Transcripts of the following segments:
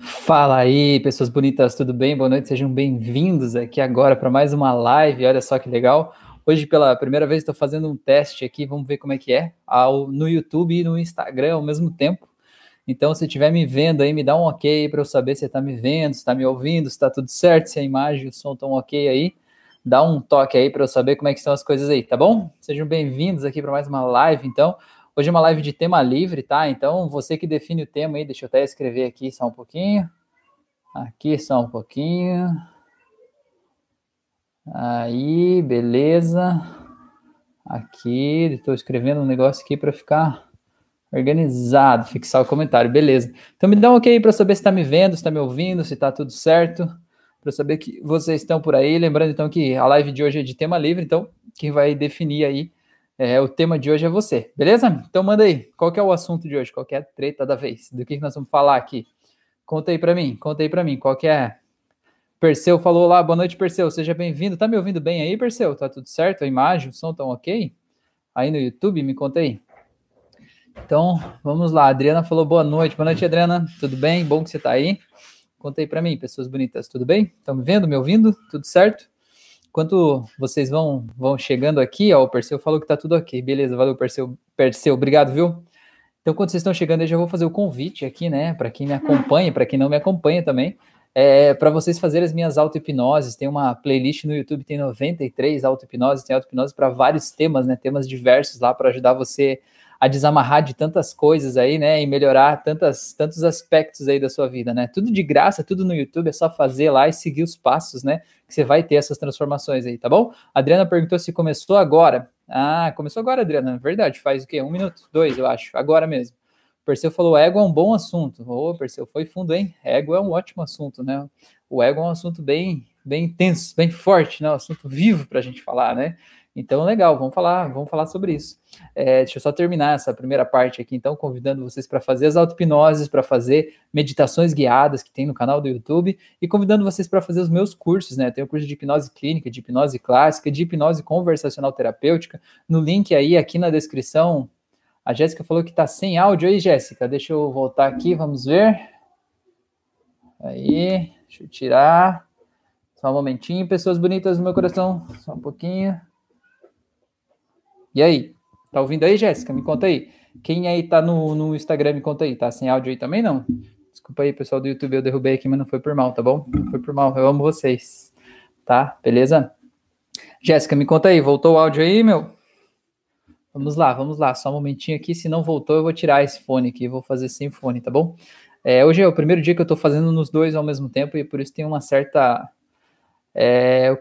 Fala aí, pessoas bonitas, tudo bem? Boa noite, sejam bem-vindos aqui agora para mais uma live. Olha só que legal. Hoje, pela primeira vez, estou fazendo um teste aqui, vamos ver como é que é, ao, no YouTube e no Instagram ao mesmo tempo. Então, se estiver me vendo aí, me dá um ok para eu saber se está me vendo, se está me ouvindo, se está tudo certo, se a imagem e o som estão ok aí. Dá um toque aí para eu saber como é que estão as coisas aí, tá bom? Sejam bem-vindos aqui para mais uma live, então. Hoje é uma live de tema livre, tá? Então, você que define o tema aí, deixa eu até escrever aqui só um pouquinho. Aqui só um pouquinho. Aí, beleza. Aqui, estou escrevendo um negócio aqui para ficar organizado, fixar o comentário, beleza. Então me dá um ok para saber se está me vendo, se está me ouvindo, se está tudo certo, para saber que vocês estão por aí. Lembrando então que a live de hoje é de tema livre, então quem vai definir aí é, o tema de hoje é você, beleza? Então manda aí, qual é o assunto de hoje? Qual é a treta da vez? Do que, que nós vamos falar aqui? Conta aí para mim, conta aí para mim, qual é? Perseu falou lá, boa noite Perseu, seja bem-vindo. Tá me ouvindo bem aí, Perseu? Tá tudo certo? A imagem, o som estão ok? Aí no YouTube, me conta aí. Então, vamos lá. A Adriana falou boa noite. Boa noite, Adriana. Tudo bem? Bom que você tá aí. Conta aí para mim, pessoas bonitas. Tudo bem? Estão me vendo, me ouvindo? Tudo certo? Enquanto vocês vão, vão chegando aqui, ó, o Perseu falou que tá tudo ok. Beleza, valeu, Perseu. Perseu, obrigado, viu? Então, quando vocês estão chegando, eu já vou fazer o convite aqui, né, para quem me acompanha, para quem não me acompanha também, é, para vocês fazerem as minhas auto-hipnoses. Tem uma playlist no YouTube, tem 93 auto-hipnoses, tem auto-hipnose para vários temas, né, temas diversos lá para ajudar você a desamarrar de tantas coisas aí, né, e melhorar tantas, tantos aspectos aí da sua vida, né? Tudo de graça, tudo no YouTube, é só fazer lá e seguir os passos, né, que você vai ter essas transformações aí, tá bom? Adriana perguntou se começou agora. Ah, começou agora, Adriana, verdade, faz o quê? Um minuto? Dois, eu acho, agora mesmo. O Perseu falou, ego é um bom assunto. Ô, oh, Perseu, foi fundo, hein? Ego é um ótimo assunto, né? O ego é um assunto bem, bem intenso, bem forte, né? Um assunto vivo para a gente falar, né? Então, legal, vamos falar, vamos falar sobre isso. É, deixa eu só terminar essa primeira parte aqui, então, convidando vocês para fazer as auto-hipnoses, para fazer meditações guiadas que tem no canal do YouTube, e convidando vocês para fazer os meus cursos, né? Tem o curso de hipnose clínica, de hipnose clássica, de hipnose conversacional terapêutica. No link aí, aqui na descrição, a Jéssica falou que está sem áudio aí, Jéssica. Deixa eu voltar aqui, vamos ver. Aí, deixa eu tirar. Só um momentinho, pessoas bonitas do meu coração. Só um pouquinho. E aí? Tá ouvindo aí, Jéssica? Me conta aí. Quem aí tá no, no Instagram, me conta aí. Tá sem áudio aí também, não? Desculpa aí, pessoal do YouTube, eu derrubei aqui, mas não foi por mal, tá bom? Não foi por mal, eu amo vocês. Tá? Beleza? Jéssica, me conta aí, voltou o áudio aí, meu? Vamos lá, vamos lá, só um momentinho aqui. Se não voltou, eu vou tirar esse fone aqui, vou fazer sem fone, tá bom? É, hoje é o primeiro dia que eu tô fazendo nos dois ao mesmo tempo e por isso tem uma certa. É,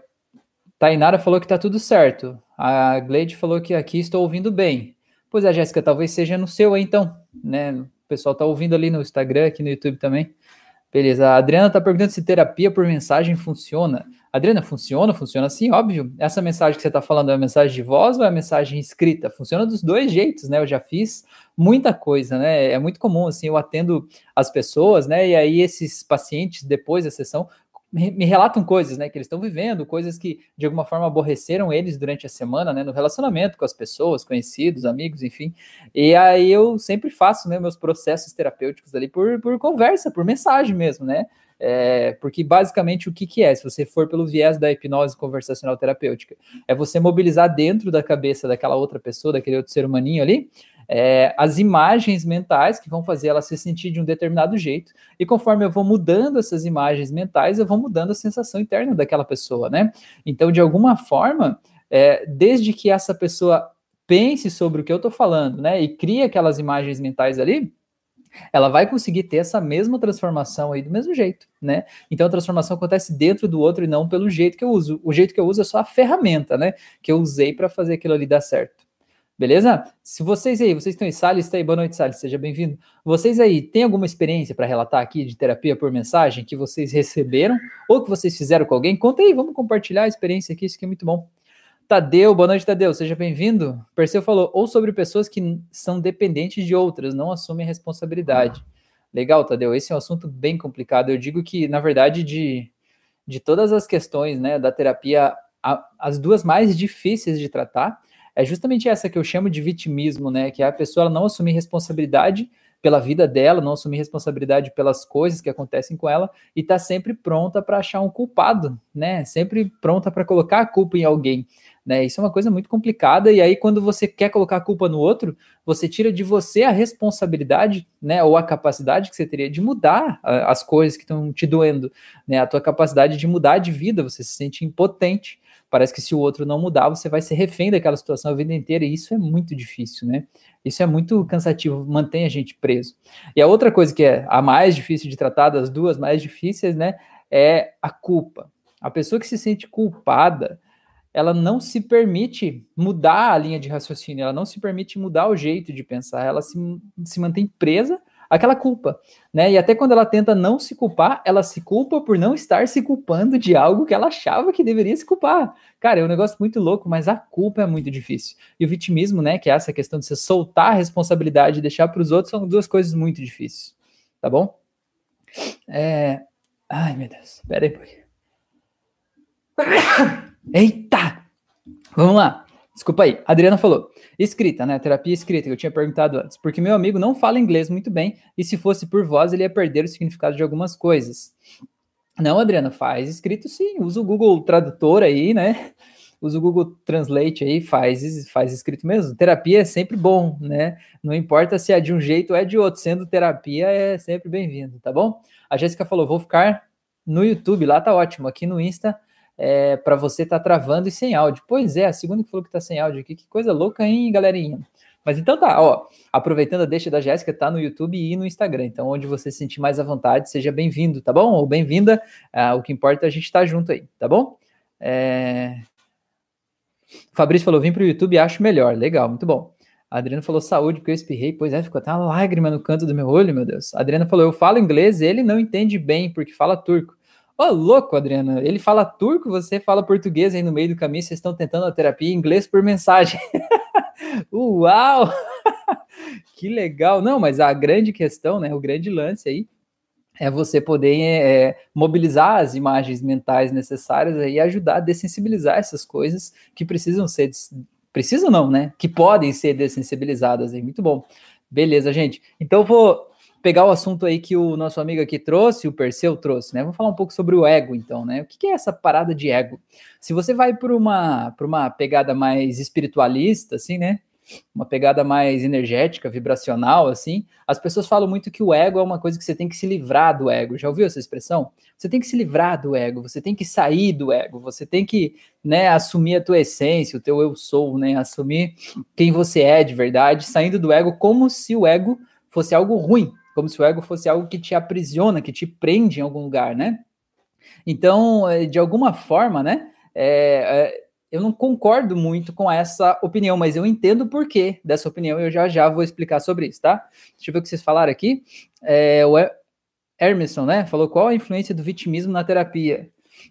Tainara falou que tá tudo certo. A Gleide falou que aqui estou ouvindo bem. Pois é, Jéssica, talvez seja no seu aí, então, né? O pessoal tá ouvindo ali no Instagram, aqui no YouTube também. Beleza. A Adriana tá perguntando se terapia por mensagem funciona. Adriana, funciona? Funciona sim, óbvio. Essa mensagem que você está falando é uma mensagem de voz ou é uma mensagem escrita? Funciona dos dois jeitos, né? Eu já fiz muita coisa, né? É muito comum, assim, eu atendo as pessoas, né? E aí esses pacientes, depois da sessão, me, relatam coisas, né, que eles estão vivendo, coisas que de alguma forma aborreceram eles durante a semana, né, no relacionamento com as pessoas, conhecidos, amigos, enfim. E aí eu sempre faço, né, meus processos terapêuticos ali por, por conversa, por mensagem mesmo, né? É, porque basicamente o que, que é, se você for pelo viés da hipnose conversacional terapêutica, é você mobilizar dentro da cabeça daquela outra pessoa, daquele outro ser humaninho ali, é, as imagens mentais que vão fazer ela se sentir de um determinado jeito. E conforme eu vou mudando essas imagens mentais, eu vou mudando a sensação interna daquela pessoa, né? Então, de alguma forma, é, desde que essa pessoa pense sobre o que eu estou falando, né, e crie aquelas imagens mentais ali, ela vai conseguir ter essa mesma transformação aí do mesmo jeito, né? Então a transformação acontece dentro do outro e não pelo jeito que eu uso. O jeito que eu uso é só a ferramenta, né? Que eu usei para fazer aquilo ali dar certo. Beleza? Se vocês aí, vocês estão em Salles, está aí, boa noite, Salles, seja bem-vindo. Vocês aí, têm alguma experiência para relatar aqui de terapia por mensagem que vocês receberam ou que vocês fizeram com alguém? Conta aí, vamos compartilhar a experiência aqui, isso aqui é muito bom. Tadeu, boa noite, Tadeu, seja bem-vindo. Perseu falou, ou sobre pessoas que são dependentes de outras, não assumem responsabilidade. Legal, Tadeu, esse é um assunto bem complicado. Eu digo que, na verdade, de, de todas as questões né, da terapia, a, as duas mais difíceis de tratar é justamente essa que eu chamo de vitimismo, né? Que é a pessoa não assumir responsabilidade pela vida dela, não assumir responsabilidade pelas coisas que acontecem com ela e tá sempre pronta para achar um culpado, né? Sempre pronta para colocar a culpa em alguém. Né? Isso é uma coisa muito complicada, e aí, quando você quer colocar a culpa no outro, você tira de você a responsabilidade, né? Ou a capacidade que você teria de mudar as coisas que estão te doendo, né? A tua capacidade de mudar de vida, você se sente impotente. Parece que se o outro não mudar, você vai ser refém daquela situação a vida inteira, e isso é muito difícil, né? Isso é muito cansativo, mantém a gente preso. E a outra coisa que é a mais difícil de tratar, das duas mais difíceis, né? É a culpa. A pessoa que se sente culpada, ela não se permite mudar a linha de raciocínio, ela não se permite mudar o jeito de pensar, ela se, se mantém presa àquela culpa, né? E até quando ela tenta não se culpar, ela se culpa por não estar se culpando de algo que ela achava que deveria se culpar. Cara, é um negócio muito louco, mas a culpa é muito difícil. E o vitimismo, né, que é essa questão de você soltar a responsabilidade e deixar para os outros, são duas coisas muito difíceis, tá bom? É... Ai, meu Deus, pera aí, Eita! Vamos lá. Desculpa aí. A Adriana falou. Escrita, né? Terapia escrita, que eu tinha perguntado antes. Porque meu amigo não fala inglês muito bem e se fosse por voz ele ia perder o significado de algumas coisas. Não, Adriana, faz escrito sim. Usa o Google Tradutor aí, né? Usa o Google Translate aí, faz, faz escrito mesmo. Terapia é sempre bom, né? Não importa se é de um jeito ou é de outro. Sendo terapia é sempre bem-vindo, tá bom? A Jéssica falou: vou ficar no YouTube, lá tá ótimo. Aqui no Insta é, para você estar tá travando e sem áudio. Pois é, a segunda que falou que tá sem áudio aqui, que coisa louca, hein, galerinha? Mas então tá, ó, aproveitando a deixa da Jéssica, tá no YouTube e no Instagram. Então, onde você se sentir mais à vontade, seja bem-vindo, tá bom? Ou bem-vinda. Ah, o que importa é a gente estar tá junto aí, tá bom? É... Fabrício falou: vim pro YouTube e acho melhor. Legal, muito bom. A Adriana falou saúde, porque eu espirrei. Pois é, ficou até uma lágrima no canto do meu olho, meu Deus. A Adriana falou: eu falo inglês, ele não entende bem, porque fala turco. Ô, louco, Adriana. Ele fala turco, você fala português aí no meio do caminho, vocês estão tentando a terapia em inglês por mensagem. Uau! que legal. Não, mas a grande questão, né, o grande lance aí é você poder é, mobilizar as imagens mentais necessárias e ajudar a dessensibilizar essas coisas que precisam ser, precisam não, né, que podem ser dessensibilizadas aí. Muito bom. Beleza, gente. Então vou pegar o assunto aí que o nosso amigo aqui trouxe, o Perseu trouxe, né? Vamos falar um pouco sobre o ego, então, né? O que é essa parada de ego? Se você vai por uma, por uma pegada mais espiritualista, assim, né? Uma pegada mais energética, vibracional, assim, as pessoas falam muito que o ego é uma coisa que você tem que se livrar do ego. Já ouviu essa expressão? Você tem que se livrar do ego, você tem que sair do ego, você tem que, né, assumir a tua essência, o teu eu sou, né? Assumir quem você é de verdade, saindo do ego como se o ego fosse algo ruim, como se o ego fosse algo que te aprisiona, que te prende em algum lugar, né? Então, é, de alguma forma, né? É, é, eu não concordo muito com essa opinião, mas eu entendo o porquê dessa opinião e eu já já vou explicar sobre isso, tá? Deixa eu ver o que vocês falaram aqui. É, o Hermeson, né? Falou qual a influência do vitimismo na terapia.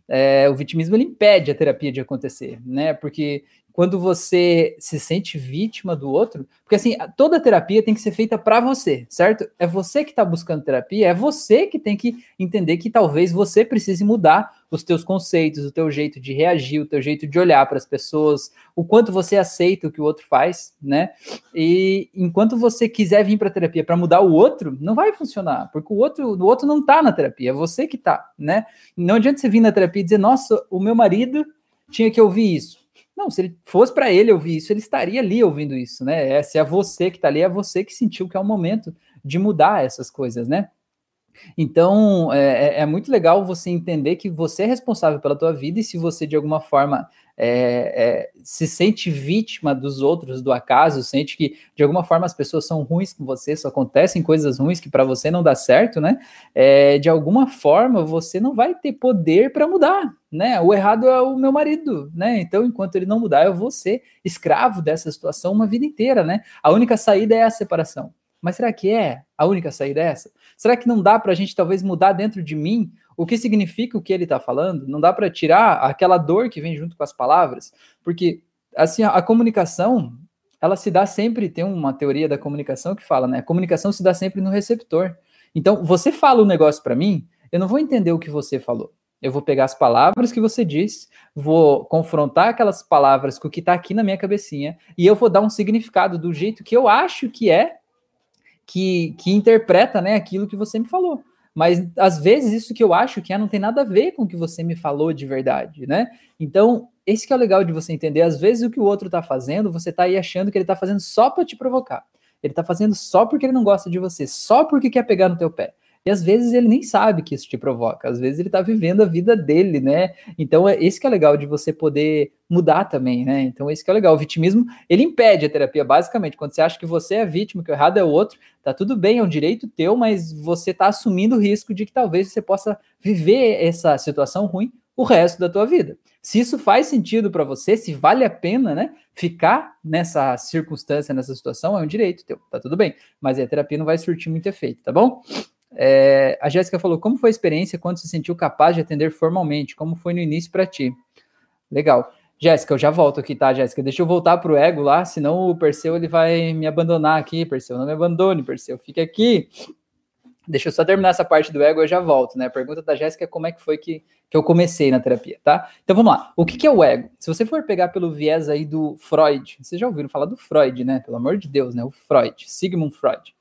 É, o vitimismo ele impede a terapia de acontecer, né? Porque quando você se sente vítima do outro, porque assim, toda terapia tem que ser feita para você, certo? É você que está buscando terapia, é você que tem que entender que talvez você precise mudar os teus conceitos, o teu jeito de reagir, o teu jeito de olhar para as pessoas, o quanto você aceita o que o outro faz, né? E enquanto você quiser vir para terapia para mudar o outro, não vai funcionar, porque o outro, o outro não está na terapia, é você que está, né? Não adianta você vir na terapia e dizer, nossa, o meu marido tinha que ouvir isso. Não, se ele fosse para ele ouvir isso, ele estaria ali ouvindo isso, né? É, se é você que está ali, é você que sentiu que é o momento de mudar essas coisas, né? Então, é, é, é, muito legal você entender que você é responsável pela tua vida e se você, de alguma forma, é, é, se sente vítima dos outros, do acaso, sente que, de alguma forma, as pessoas são ruins com você, só acontecem coisas ruins que para você não dá certo, né? É, de alguma forma, você não vai ter poder para mudar, né? O errado é o meu marido, né? Então, enquanto ele não mudar, eu vou ser escravo dessa situação uma vida inteira, né? A única saída é a separação. Mas será que é a única saída é essa? Será que não dá para a gente talvez mudar dentro de mim o que significa o que ele está falando? Não dá para tirar aquela dor que vem junto com as palavras? Porque assim a, comunicação ela se dá sempre, tem uma teoria da comunicação que fala, né? A comunicação se dá sempre no receptor. Então, você fala um negócio para mim, eu não vou entender o que você falou. Eu vou pegar as palavras que você disse, vou confrontar aquelas palavras com o que está aqui na minha cabecinha, e eu vou dar um significado do jeito que eu acho que é que, que interpreta, né, aquilo que você me falou. Mas às vezes isso que eu acho que é não tem nada a ver com o que você me falou de verdade, né? Então, esse que é o legal de você entender. Às vezes o que o outro tá fazendo, você tá aí achando que ele tá fazendo só para te provocar. Ele tá fazendo só porque ele não gosta de você, só porque quer pegar no teu pé. E às vezes ele nem sabe que isso te provoca, às vezes ele tá vivendo a vida dele, né? Então é esse que é legal de você poder mudar também, né? Então esse que é legal. O vitimismo, ele impede a terapia, basicamente. Quando você acha que você é vítima, que o errado é o outro, tá tudo bem, é um direito teu, mas você tá assumindo o risco de que talvez você possa viver essa situação ruim o resto da tua vida. Se isso faz sentido para você, se vale a pena, né, ficar nessa circunstância, nessa situação, é um direito teu, tá tudo bem. Mas a terapia não vai surtir muito efeito, tá bom? É, a Jéssica falou: como foi a experiência quando se sentiu capaz de atender formalmente? Como foi no início para ti? Legal. Jéssica, eu já volto aqui, tá, Jéssica? Deixa eu voltar pro ego lá, senão o Perseu ele vai me abandonar aqui. Perseu, não me abandone, Perseu, fica aqui. Deixa eu só terminar essa parte do ego, eu já volto, né? A pergunta da Jéssica é como é que foi que, que eu comecei na terapia, tá? Então vamos lá. O que, que é o ego? Se você for pegar pelo viés aí do Freud, vocês já ouviram falar do Freud, né? Pelo amor de Deus, né? O Freud, Sigmund Freud.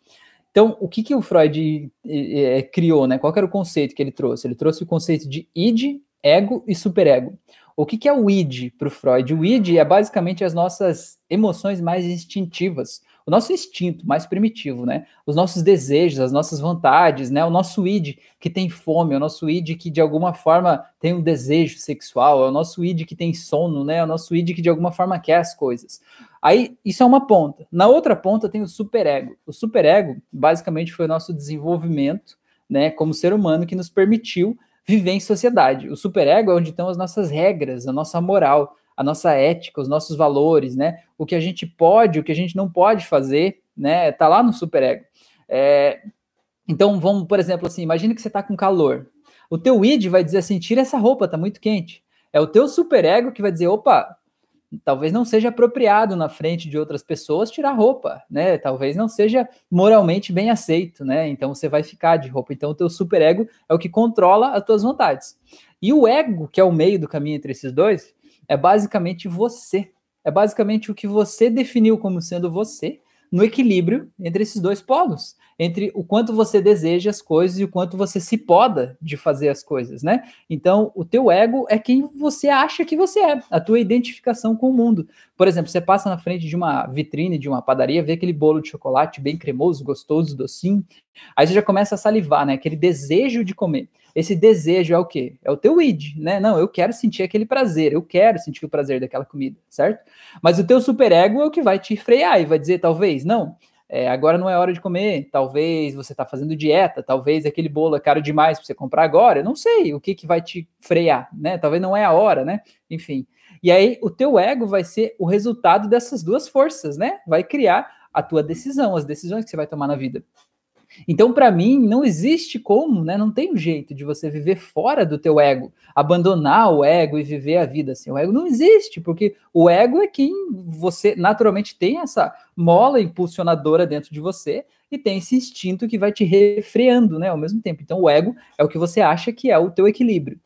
Então, o que, que o Freud é, criou, né? Qual era o conceito que ele trouxe? Ele trouxe o conceito de id, ego e superego. O que, que é o id para o Freud? O id é basicamente as nossas emoções mais instintivas, o nosso instinto mais primitivo, né? Os nossos desejos, as nossas vontades, né? O nosso id que tem fome, o nosso id que de alguma forma tem um desejo sexual, é o nosso id que tem sono, né? O nosso id que de alguma forma quer as coisas. Aí, isso é uma ponta. Na outra ponta tem o superego. O superego, basicamente, foi o nosso desenvolvimento, né, como ser humano, que nos permitiu viver em sociedade. O superego é onde estão as nossas regras, a nossa moral, a nossa ética, os nossos valores, né? O que a gente pode, o que a gente não pode fazer, né? Tá lá no superego. É, então, vamos, por exemplo, assim, imagina que você tá com calor. O teu id vai dizer assim, tira essa roupa, tá muito quente. É o teu superego que vai dizer, opa, talvez não seja apropriado na frente de outras pessoas tirar roupa, né? Talvez não seja moralmente bem aceito, né? Então você vai ficar de roupa. Então o teu superego é o que controla as tuas vontades. E o ego, que é o meio do caminho entre esses dois, é basicamente você. É basicamente o que você definiu como sendo você no equilíbrio entre esses dois polos entre o quanto você deseja as coisas e o quanto você se poda de fazer as coisas, né? Então, o teu ego é quem você acha que você é, a tua identificação com o mundo. Por exemplo, você passa na frente de uma vitrine de uma padaria, vê aquele bolo de chocolate bem cremoso, gostoso, docinho, aí você já começa a salivar, né? Aquele desejo de comer. Esse desejo é o quê? É o teu id, né? Não, eu quero sentir aquele prazer, eu quero sentir o prazer daquela comida, certo? Mas o teu superego é o que vai te frear e vai dizer, talvez, não, é, agora não é hora de comer, talvez você está fazendo dieta, talvez aquele bolo é caro demais para você comprar agora, não sei o que, que vai te frear, né? Talvez não é a hora, né? Enfim. E aí o teu ego vai ser o resultado dessas duas forças, né? Vai criar a tua decisão, as decisões que você vai tomar na vida. Então, para mim, não existe como, né? Não tem um jeito de você viver fora do teu ego, abandonar o ego e viver a vida assim. O ego não existe, porque o ego é quem você naturalmente tem essa mola impulsionadora dentro de você e tem esse instinto que vai te refreando, né, ao mesmo tempo. Então, o ego é o que você acha que é o teu equilíbrio.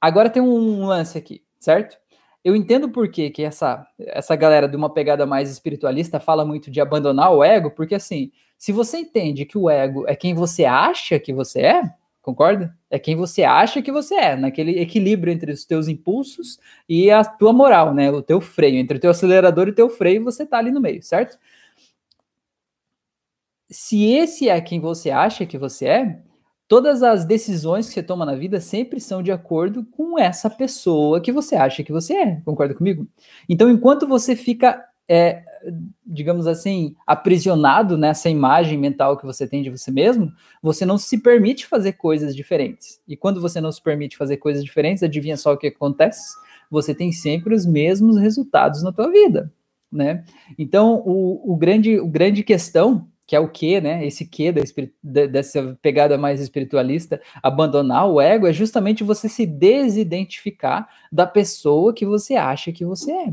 Agora tem um lance aqui, certo? Eu entendo por que, que essa, essa galera de uma pegada mais espiritualista fala muito de abandonar o ego, porque assim, se você entende que o ego é quem você acha que você é, concorda? É quem você acha que você é, naquele equilíbrio entre os teus impulsos e a tua moral, né? O teu freio, entre o teu acelerador e o teu freio, você tá ali no meio, certo? Se esse é quem você acha que você é, todas as decisões que você toma na vida sempre são de acordo com essa pessoa que você acha que você é. Concorda comigo? Então, enquanto você fica é, digamos assim, aprisionado nessa imagem mental que você tem de você mesmo, você não se permite fazer coisas diferentes. E quando você não se permite fazer coisas diferentes, adivinha só o que acontece? Você tem sempre os mesmos resultados na tua vida, né? Então, o, o grande, o grande questão que é o que, né? Esse que da, dessa pegada mais espiritualista, abandonar o ego é justamente você se desidentificar da pessoa que você acha que você é.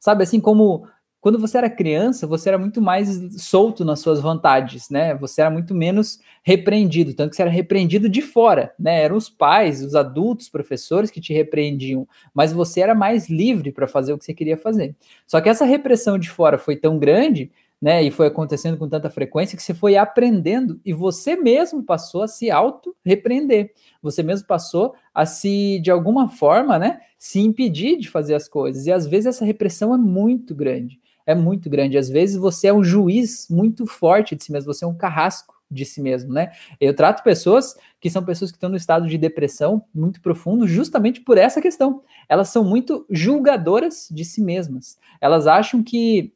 Sabe, assim como quando você era criança, você era muito mais solto nas suas vontades, né? Você era muito menos repreendido, tanto que você era repreendido de fora, né? Eram os pais, os adultos, professores que te repreendiam, mas você era mais livre para fazer o que você queria fazer. Só que essa repressão de fora foi tão grande, né? E foi acontecendo com tanta frequência que você foi aprendendo e você mesmo passou a se auto-repreender. Você mesmo passou a se, de alguma forma, né, se impedir de fazer as coisas. E às vezes essa repressão é muito grande. É muito grande. Às vezes você é um juiz muito forte de si mesmo, você é um carrasco de si mesmo, né? Eu trato pessoas que são pessoas que estão no estado de depressão muito profundo, justamente por essa questão. Elas são muito julgadoras de si mesmas. Elas acham que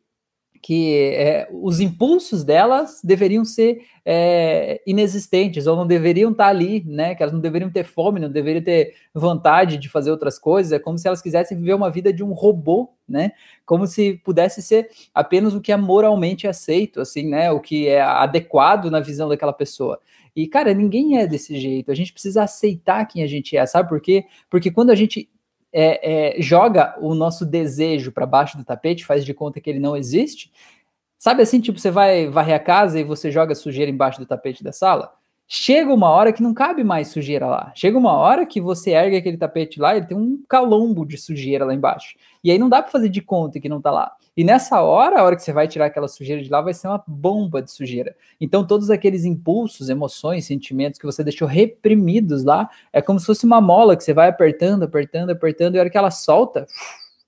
que é, os impulsos delas deveriam ser é, inexistentes ou não deveriam estar ali, né? Que elas não deveriam ter fome, não deveriam ter vontade de fazer outras coisas. É como se elas quisessem viver uma vida de um robô, né? Como se pudesse ser apenas o que é moralmente aceito, assim, né? O que é adequado na visão daquela pessoa. E cara, ninguém é desse jeito. A gente precisa aceitar quem a gente é, sabe por quê? Porque quando a gente é, é, joga o nosso desejo para baixo do tapete, faz de conta que ele não existe. Sabe assim, tipo, você vai varrer a casa e você joga sujeira embaixo do tapete da sala? Chega uma hora que não cabe mais sujeira lá. Chega uma hora que você ergue aquele tapete lá e tem um calombo de sujeira lá embaixo. E aí não dá para fazer de conta que não tá lá. E nessa hora, a hora que você vai tirar aquela sujeira de lá, vai ser uma bomba de sujeira. Então, todos aqueles impulsos, emoções, sentimentos que você deixou reprimidos lá, é como se fosse uma mola que você vai apertando, apertando, apertando, e a hora que ela solta,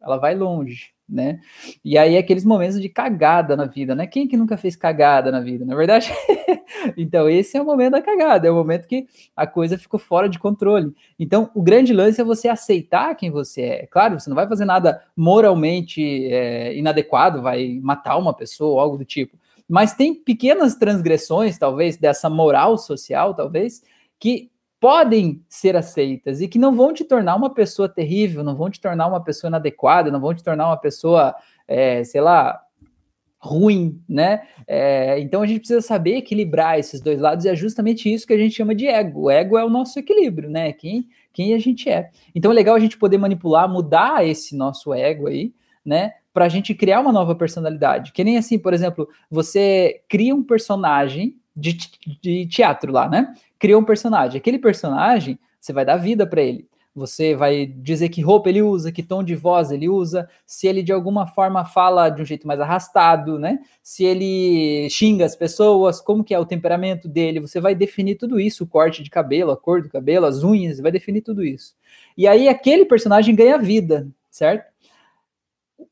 ela vai longe né? E aí aqueles momentos de cagada na vida, né? Quem que nunca fez cagada na vida, na é verdade? então esse é o momento da cagada, é o momento que a coisa ficou fora de controle. Então o grande lance é você aceitar quem você é. Claro, você não vai fazer nada moralmente é, inadequado, vai matar uma pessoa ou algo do tipo. Mas tem pequenas transgressões, talvez, dessa moral social, talvez, que podem ser aceitas e que não vão te tornar uma pessoa terrível, não vão te tornar uma pessoa inadequada, não vão te tornar uma pessoa, é, sei lá, ruim, né? É, então a gente precisa saber equilibrar esses dois lados e é justamente isso que a gente chama de ego. O ego é o nosso equilíbrio, né? Quem, quem a gente é. Então é legal a gente poder manipular, mudar esse nosso ego aí, né? Para a gente criar uma nova personalidade. Que nem assim, por exemplo, você cria um personagem de, de teatro lá, né? criou um personagem. Aquele personagem, você vai dar vida para ele. Você vai dizer que roupa ele usa, que tom de voz ele usa, se ele de alguma forma fala de um jeito mais arrastado, né? Se ele xinga as pessoas, como que é o temperamento dele, você vai definir tudo isso, o corte de cabelo, a cor do cabelo, as unhas, vai definir tudo isso. E aí aquele personagem ganha vida, certo?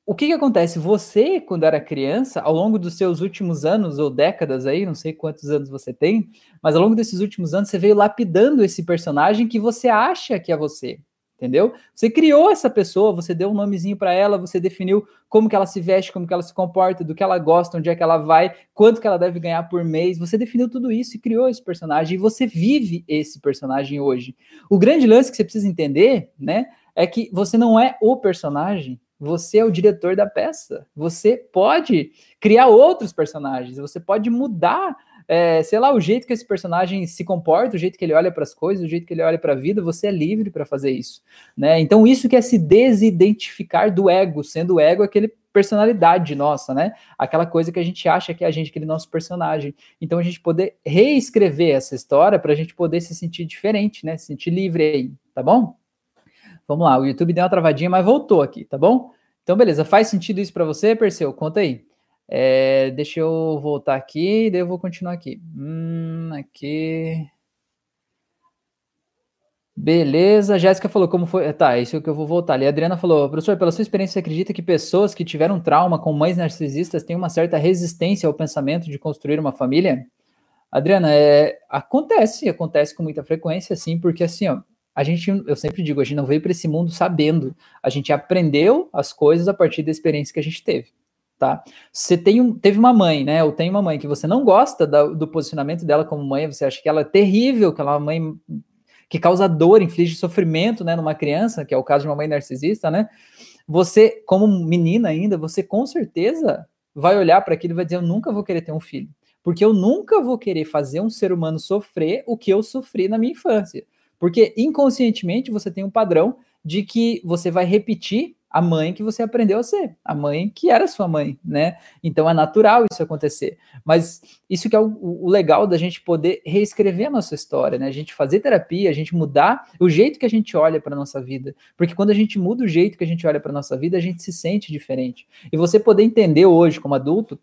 O que, que acontece? Você, quando era criança, ao longo dos seus últimos anos ou décadas aí, não sei quantos anos você tem, mas ao longo desses últimos anos você veio lapidando esse personagem que você acha que é você, entendeu? Você criou essa pessoa, você deu um nomezinho para ela, você definiu como que ela se veste, como que ela se comporta, do que ela gosta, onde é que ela vai, quanto que ela deve ganhar por mês. Você definiu tudo isso e criou esse personagem e você vive esse personagem hoje. O grande lance que você precisa entender, né, é que você não é o personagem, você é o diretor da peça. Você pode criar outros personagens. Você pode mudar, é, sei lá, o jeito que esse personagem se comporta, o jeito que ele olha para as coisas, o jeito que ele olha para a vida. Você é livre para fazer isso, né? Então isso que é se desidentificar do ego, sendo o ego aquele personalidade nossa, né? Aquela coisa que a gente acha que é a gente, aquele nosso personagem. Então a gente poder reescrever essa história para a gente poder se sentir diferente, né? Se sentir livre aí, tá bom? Vamos lá, o YouTube deu uma travadinha, mas voltou aqui, tá bom? Então, beleza, faz sentido isso para você, Perseu? Conta aí. É, deixa eu voltar aqui, daí eu vou continuar aqui. Hum, aqui. Beleza, Jéssica falou como foi. Tá, isso é que eu vou voltar ali. A Adriana falou, professor, pela sua experiência, você acredita que pessoas que tiveram trauma com mães narcisistas têm uma certa resistência ao pensamento de construir uma família? Adriana, é, acontece, acontece com muita frequência, sim, porque assim, ó, a gente, eu sempre digo, a gente não veio para esse mundo sabendo, a gente aprendeu as coisas a partir da experiência que a gente teve, tá? Você tem um, teve uma mãe, né? Ou tem uma mãe que você não gosta da, do posicionamento dela como mãe, você acha que ela é terrível, que ela é uma mãe que causa dor, inflige sofrimento, né, numa criança, que é o caso de uma mãe narcisista, né? Você, como menina ainda, você com certeza vai olhar para aquilo e vai dizer: Eu nunca vou querer ter um filho, porque eu nunca vou querer fazer um ser humano sofrer o que eu sofri na minha infância. Porque inconscientemente você tem um padrão de que você vai repetir a mãe que você aprendeu a ser, a mãe que era sua mãe, né? Então é natural isso acontecer. Mas isso que é o, o, legal da gente poder reescrever a nossa história, né? A gente fazer terapia, a gente mudar o jeito que a gente olha para nossa vida, porque quando a gente muda o jeito que a gente olha para nossa vida, a gente se sente diferente. E você poder entender hoje como adulto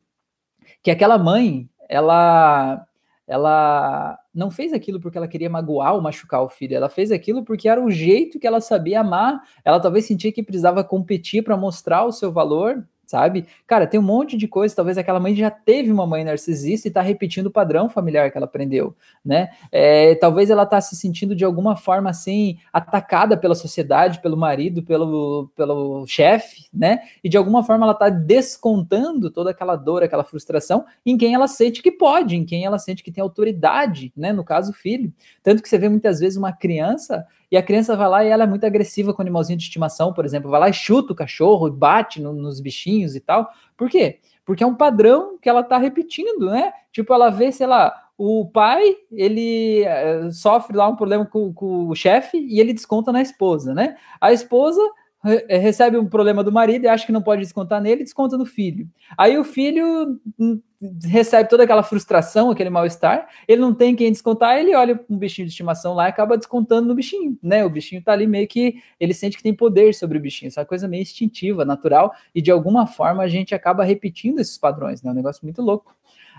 que aquela mãe, ela ela não fez aquilo porque ela queria magoar ou machucar o filho, ela fez aquilo porque era o jeito que ela sabia amar. Ela talvez sentia que precisava competir para mostrar o seu valor, sabe? Cara, tem um monte de coisa, talvez aquela mãe já teve uma mãe narcisista e está repetindo o padrão familiar que ela aprendeu, né? É, talvez ela está se sentindo de alguma forma assim atacada pela sociedade, pelo marido, pelo, pelo chefe, né? E de alguma forma ela está descontando toda aquela dor, aquela frustração em quem ela sente que pode, em quem ela sente que tem autoridade, né? No caso, o filho. Tanto que você vê muitas vezes uma criança e a criança vai lá e ela é muito agressiva com o animalzinho de estimação, por exemplo, vai lá e chuta o cachorro, bate no, nos bichinhos e tal. Por quê? Porque é um padrão que ela tá repetindo, né? Tipo, ela vê, sei lá, o pai, ele uh, sofre lá um problema com, com o chefe e ele desconta na esposa, né? A esposa eh, recebe um problema do marido e acha que não pode descontar nele, desconta no filho. Aí o filho hum, recebe toda aquela frustração, aquele mal-estar, ele não tem quem descontar, ele olha um bichinho de estimação lá e acaba descontando no bichinho, né? O bichinho tá ali meio que ele sente que tem poder sobre o bichinho, essa é coisa meio instintiva, natural, e de alguma forma a gente acaba repetindo esses padrões, né? É um negócio muito louco.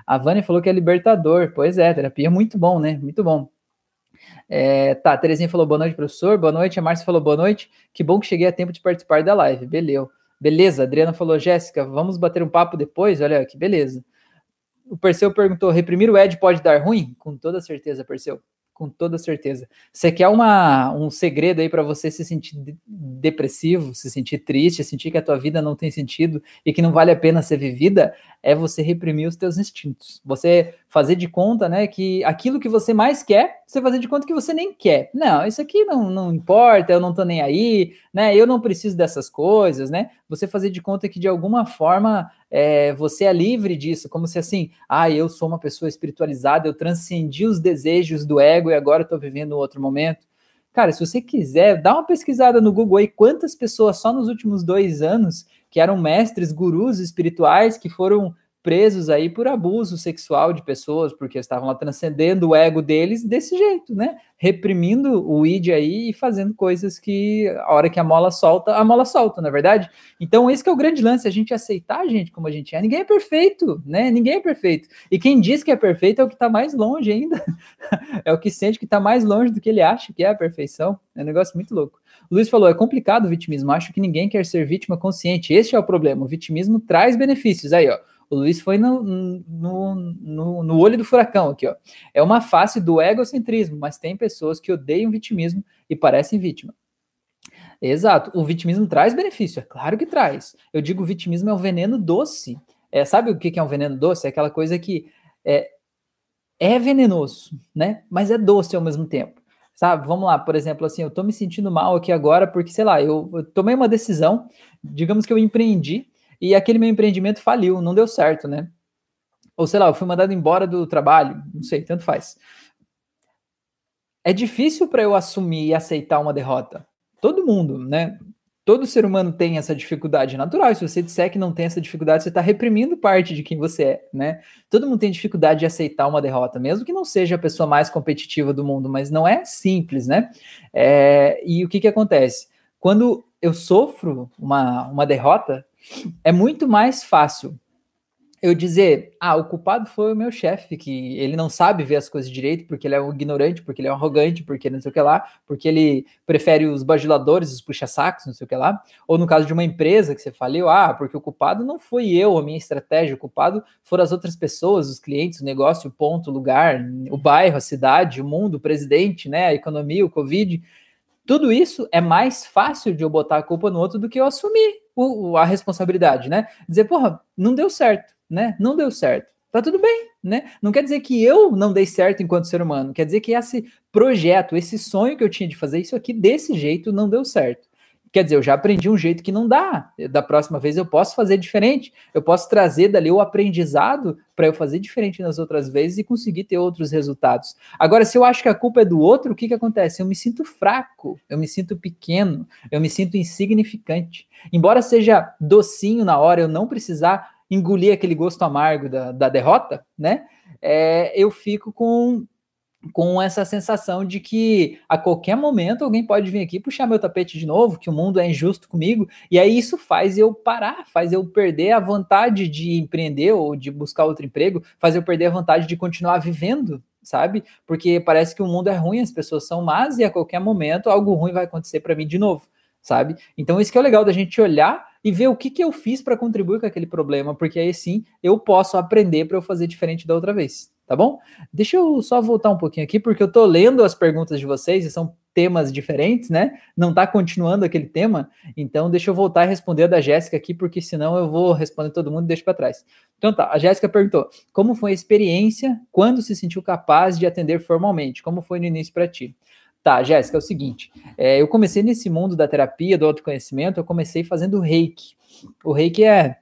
A Vânia falou que é libertador, pois é, terapia é muito bom, né? Muito bom. É, tá, Terezinha falou boa noite, professor. Boa noite. A Márcia falou boa noite. Que bom que cheguei a tempo de participar da live. Beleza. Beleza. Adriana falou, Jéssica, vamos bater um papo depois? Olha que beleza. O Perseu perguntou: reprimir o Ed pode dar ruim? Com toda certeza, Perseu com toda certeza. Você quer uma, um segredo aí para você se sentir depressivo, se sentir triste, sentir que a tua vida não tem sentido e que não vale a pena ser vivida? É você reprimir os teus instintos. Você fazer de conta, né, que aquilo que você mais quer, você fazer de conta que você nem quer. Não, isso aqui não, não importa, eu não tô nem aí, né, eu não preciso dessas coisas, né? Você fazer de conta que de alguma forma é, você é livre disso, como se assim, ah, eu sou uma pessoa espiritualizada, eu transcendi os desejos do ego e agora estou vivendo um outro momento. Cara, se você quiser, dá uma pesquisada no Google aí quantas pessoas só nos últimos dois anos que eram mestres, gurus espirituais que foram presos aí por abuso sexual de pessoas, porque estavam lá transcendendo o ego deles desse jeito, né? Reprimindo o id aí e fazendo coisas que a hora que a mola solta, a mola solta, na é verdade? Então esse é o grande lance, a gente aceitar a gente como a gente é. Ninguém é perfeito, né? Ninguém é perfeito. E quem diz que é perfeito é o que está mais longe ainda. é o que sente que está mais longe do que ele acha que é a perfeição. É um negócio muito louco. O Luiz falou: é complicado o vitimismo. Acho que ninguém quer ser vítima consciente. Este é o problema. O vitimismo traz benefícios. Aí, ó. O Luiz foi no, no, no, no, olho do furacão aqui, ó. É uma face do egocentrismo, mas tem pessoas que odeiam vitimismo e parecem vítima. Exato. O vitimismo traz benefício, é claro que traz. Eu digo o vitimismo é um veneno doce. É, sabe o que é um veneno doce? É aquela coisa que é, é venenoso, né? Mas é doce ao mesmo tempo. Sabe? Vamos lá, por exemplo, assim, eu tô me sentindo mal aqui agora porque, sei lá, eu, eu tomei uma decisão, digamos que eu empreendi e aquele meu empreendimento faliu, não deu certo, né? Ou sei lá, eu fui mandado embora do trabalho, não sei, tanto faz. É difícil para eu assumir e aceitar uma derrota. Todo mundo, né? Todo ser humano tem essa dificuldade natural. Se você disser que não tem essa dificuldade, você está reprimindo parte de quem você é, né? Todo mundo tem dificuldade de aceitar uma derrota, mesmo que não seja a pessoa mais competitiva do mundo, mas não é simples, né? É, e o que, que acontece? Quando eu sofro uma, uma derrota, é muito mais fácil eu dizer, ah, o culpado foi o meu chefe, que ele não sabe ver as coisas direito, porque ele é um ignorante, porque ele é um arrogante, porque não sei o que lá, porque ele prefere os bajuladores, os puxa-sacos, não sei o que lá. Ou no caso de uma empresa que você faliu, ah, porque o culpado não foi eu, a minha estratégia, o culpado foram as outras pessoas, os clientes, o negócio, o ponto, o lugar, o bairro, a cidade, o mundo, o presidente, né, a economia, o Covid. Tudo isso é mais fácil de eu botar a culpa no outro do que eu assumir a responsabilidade, né? Dizer, porra, não deu certo, né? Não deu certo. Tá tudo bem, né? Não quer dizer que eu não dei certo enquanto ser humano, quer dizer que esse projeto, esse sonho que eu tinha de fazer isso aqui desse jeito não deu certo. Quer dizer, eu já aprendi um jeito que não dá. Da próxima vez eu posso fazer diferente. Eu posso trazer dali o aprendizado para eu fazer diferente nas outras vezes e conseguir ter outros resultados. Agora, se eu acho que a culpa é do outro, o que, que acontece? Eu me sinto fraco, eu me sinto pequeno, eu me sinto insignificante. Embora seja docinho na hora, eu não precisar engolir aquele gosto amargo da, da derrota, né? É, eu fico com com essa sensação de que a qualquer momento alguém pode vir aqui puxar meu tapete de novo, que o mundo é injusto comigo, e aí isso faz eu parar, faz eu perder a vontade de empreender ou de buscar outro emprego, faz eu perder a vontade de continuar vivendo, sabe? Porque parece que o mundo é ruim, as pessoas são más e a qualquer momento algo ruim vai acontecer para mim de novo, sabe? Então isso que é legal da gente olhar e ver o que, que eu fiz para contribuir com aquele problema, porque aí sim eu posso aprender para eu fazer diferente da outra vez tá bom? Deixa eu só voltar um pouquinho aqui, porque eu tô lendo as perguntas de vocês e são temas diferentes, né? Não tá continuando aquele tema, então deixa eu voltar e responder a da Jéssica aqui, porque senão eu vou responder todo mundo e deixo para trás. Então tá, a Jéssica perguntou: como foi a experiência quando se sentiu capaz de atender formalmente? Como foi no início para ti? Tá, Jéssica, é o seguinte: é, eu comecei nesse mundo da terapia, do autoconhecimento, eu comecei fazendo reiki. O reiki é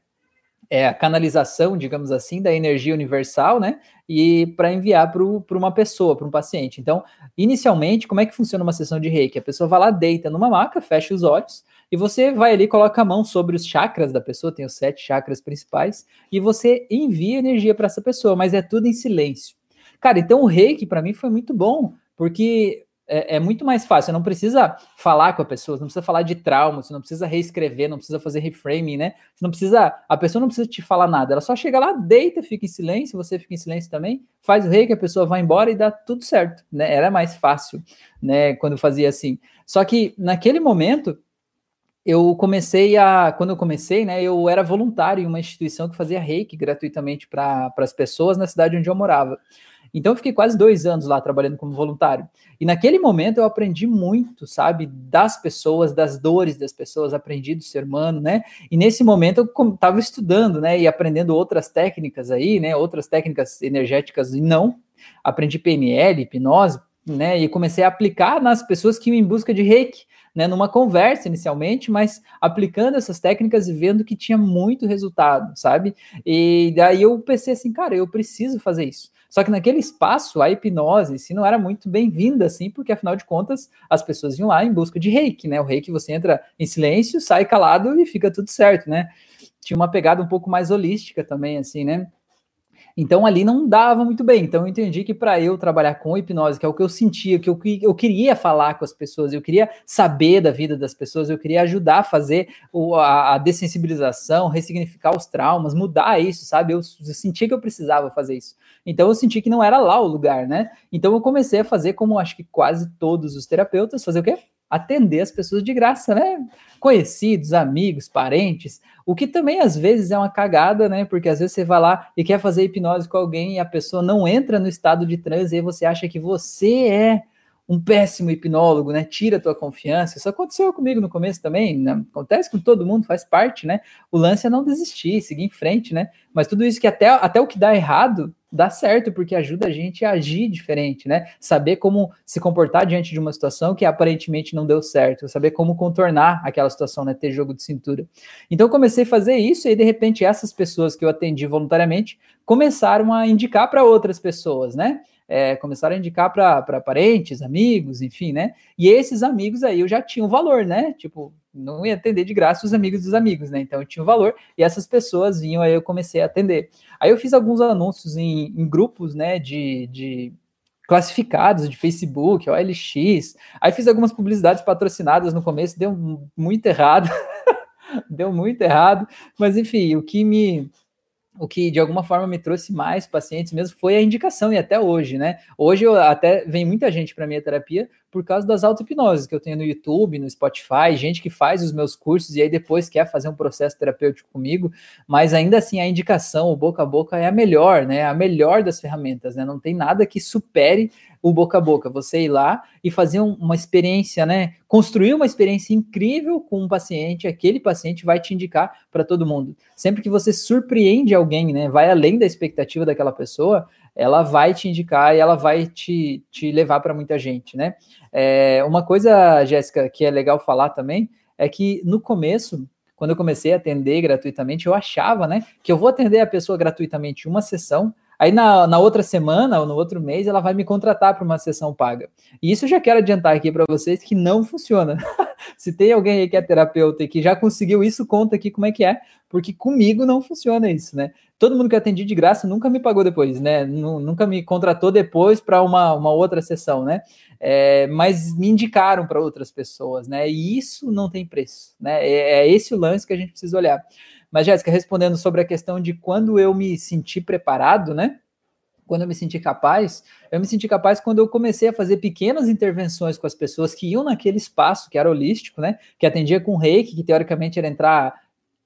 é a canalização, digamos assim, da energia universal, né? E para enviar para uma pessoa, para um paciente. Então, inicialmente, como é que funciona uma sessão de reiki? A pessoa vai lá, deita numa maca, fecha os olhos, e você vai ali, coloca a mão sobre os chakras da pessoa, tem os sete chakras principais, e você envia energia para essa pessoa, mas é tudo em silêncio. Cara, então o reiki para mim foi muito bom, porque é, é, muito mais fácil. Você não precisa falar com a pessoa, você não precisa falar de trauma, você não precisa reescrever, não precisa fazer reframing, né? Você não precisa, a pessoa não precisa te falar nada. Ela só chega lá, deita, fica em silêncio, você fica em silêncio também, faz o rei que a pessoa vai embora e dá tudo certo, né? Era mais fácil, né? Quando fazia assim. Só que naquele momento eu comecei a, quando eu comecei, né? Eu era voluntário em uma instituição que fazia reiki gratuitamente para as pessoas na cidade onde eu morava. Então eu fiquei quase dois anos lá trabalhando como voluntário. E naquele momento eu aprendi muito, sabe, das pessoas, das dores das pessoas, aprendi do ser humano, né? E nesse momento eu estava estudando, né, e aprendendo outras técnicas aí, né, outras técnicas energéticas e não. Aprendi PNL, hipnose, né, e comecei a aplicar nas pessoas que iam em busca de reiki, né, numa conversa inicialmente, mas aplicando essas técnicas e vendo que tinha muito resultado, sabe? E daí eu pensei assim, cara, eu preciso fazer isso. Só que naquele espaço, a hipnose se não era muito bem-vinda, assim, porque afinal de contas as pessoas iam lá em busca de reiki, né? O reiki você entra em silêncio, sai calado e fica tudo certo, né? Tinha uma pegada um pouco mais holística também, assim, né? Então ali não dava muito bem. Então eu entendi que para eu trabalhar com hipnose, que é o que eu sentia, que eu, eu queria falar com as pessoas, eu queria saber da vida das pessoas, eu queria ajudar a fazer o, a, a, dessensibilização, ressignificar os traumas, mudar isso, sabe? Eu, eu sentia que eu precisava fazer isso. Então eu senti que não era lá o lugar, né? Então eu comecei a fazer como acho que quase todos os terapeutas, fazer o quê? Atender as pessoas de graça, né? Conhecidos, amigos, parentes, o que também às vezes é uma cagada, né? Porque às vezes você vai lá e quer fazer hipnose com alguém e a pessoa não entra no estado de transe e aí você acha que você é um péssimo hipnólogo, né? Tira a tua confiança. Isso aconteceu comigo no começo também, né? acontece com todo mundo, faz parte, né? O lance é não desistir, seguir em frente, né? Mas tudo isso que até, até o que dá errado dá certo, porque ajuda a gente a agir diferente, né? Saber como se comportar diante de uma situação que aparentemente não deu certo, saber como contornar aquela situação, né? Ter jogo de cintura. Então comecei a fazer isso e de repente essas pessoas que eu atendi voluntariamente começaram a indicar para outras pessoas, né? é, começaram a indicar para parentes, amigos, enfim, né? E esses amigos aí eu já tinha um valor, né? Tipo, não ia atender de graça os amigos dos amigos, né? Então eu tinha um valor e essas pessoas vinham, aí eu comecei a atender. Aí eu fiz alguns anúncios em, em grupos, né, de, de classificados de Facebook, OLX. Aí fiz algumas publicidades patrocinadas no começo, deu muito errado. deu muito errado, mas enfim, o que me o que de alguma forma me trouxe mais pacientes mesmo foi a indicação, e até hoje, né? Hoje eu até vem muita gente para minha terapia por causa das auto-hipnoses que eu tenho no YouTube, no Spotify, gente que faz os meus cursos e aí depois quer fazer um processo terapêutico comigo, mas ainda assim a indicação, o boca a boca é a melhor, né? A melhor das ferramentas, né? Não tem nada que supere o boca a boca, você ir lá e fazer um, uma experiência, né? Construir uma experiência incrível com um paciente, aquele paciente vai te indicar para todo mundo. Sempre que você surpreende alguém, né? Vai além da expectativa daquela pessoa, ela vai te indicar e ela vai te, te levar para muita gente, né? É, uma coisa, Jéssica, que é legal falar também, é que no começo, quando eu comecei a atender gratuitamente, eu achava, né, que eu vou atender a pessoa gratuitamente uma sessão, Aí na, na outra semana ou no outro mês ela vai me contratar para uma sessão paga. E isso eu já quero adiantar aqui para vocês que não funciona. Se tem alguém aí que é terapeuta e que já conseguiu isso, conta aqui como é que é, porque comigo não funciona isso, né? Todo mundo que atendi de graça nunca me pagou depois, né? Nunca me contratou depois para uma, uma outra sessão, né? É, mas me indicaram para outras pessoas, né? E isso não tem preço, né? É, é esse o lance que a gente precisa olhar. Mas, Jéssica, respondendo sobre a questão de quando eu me senti preparado, né? Quando eu me senti capaz, eu me senti capaz quando eu comecei a fazer pequenas intervenções com as pessoas que iam naquele espaço que era holístico, né? Que atendia com reiki, que teoricamente era entrar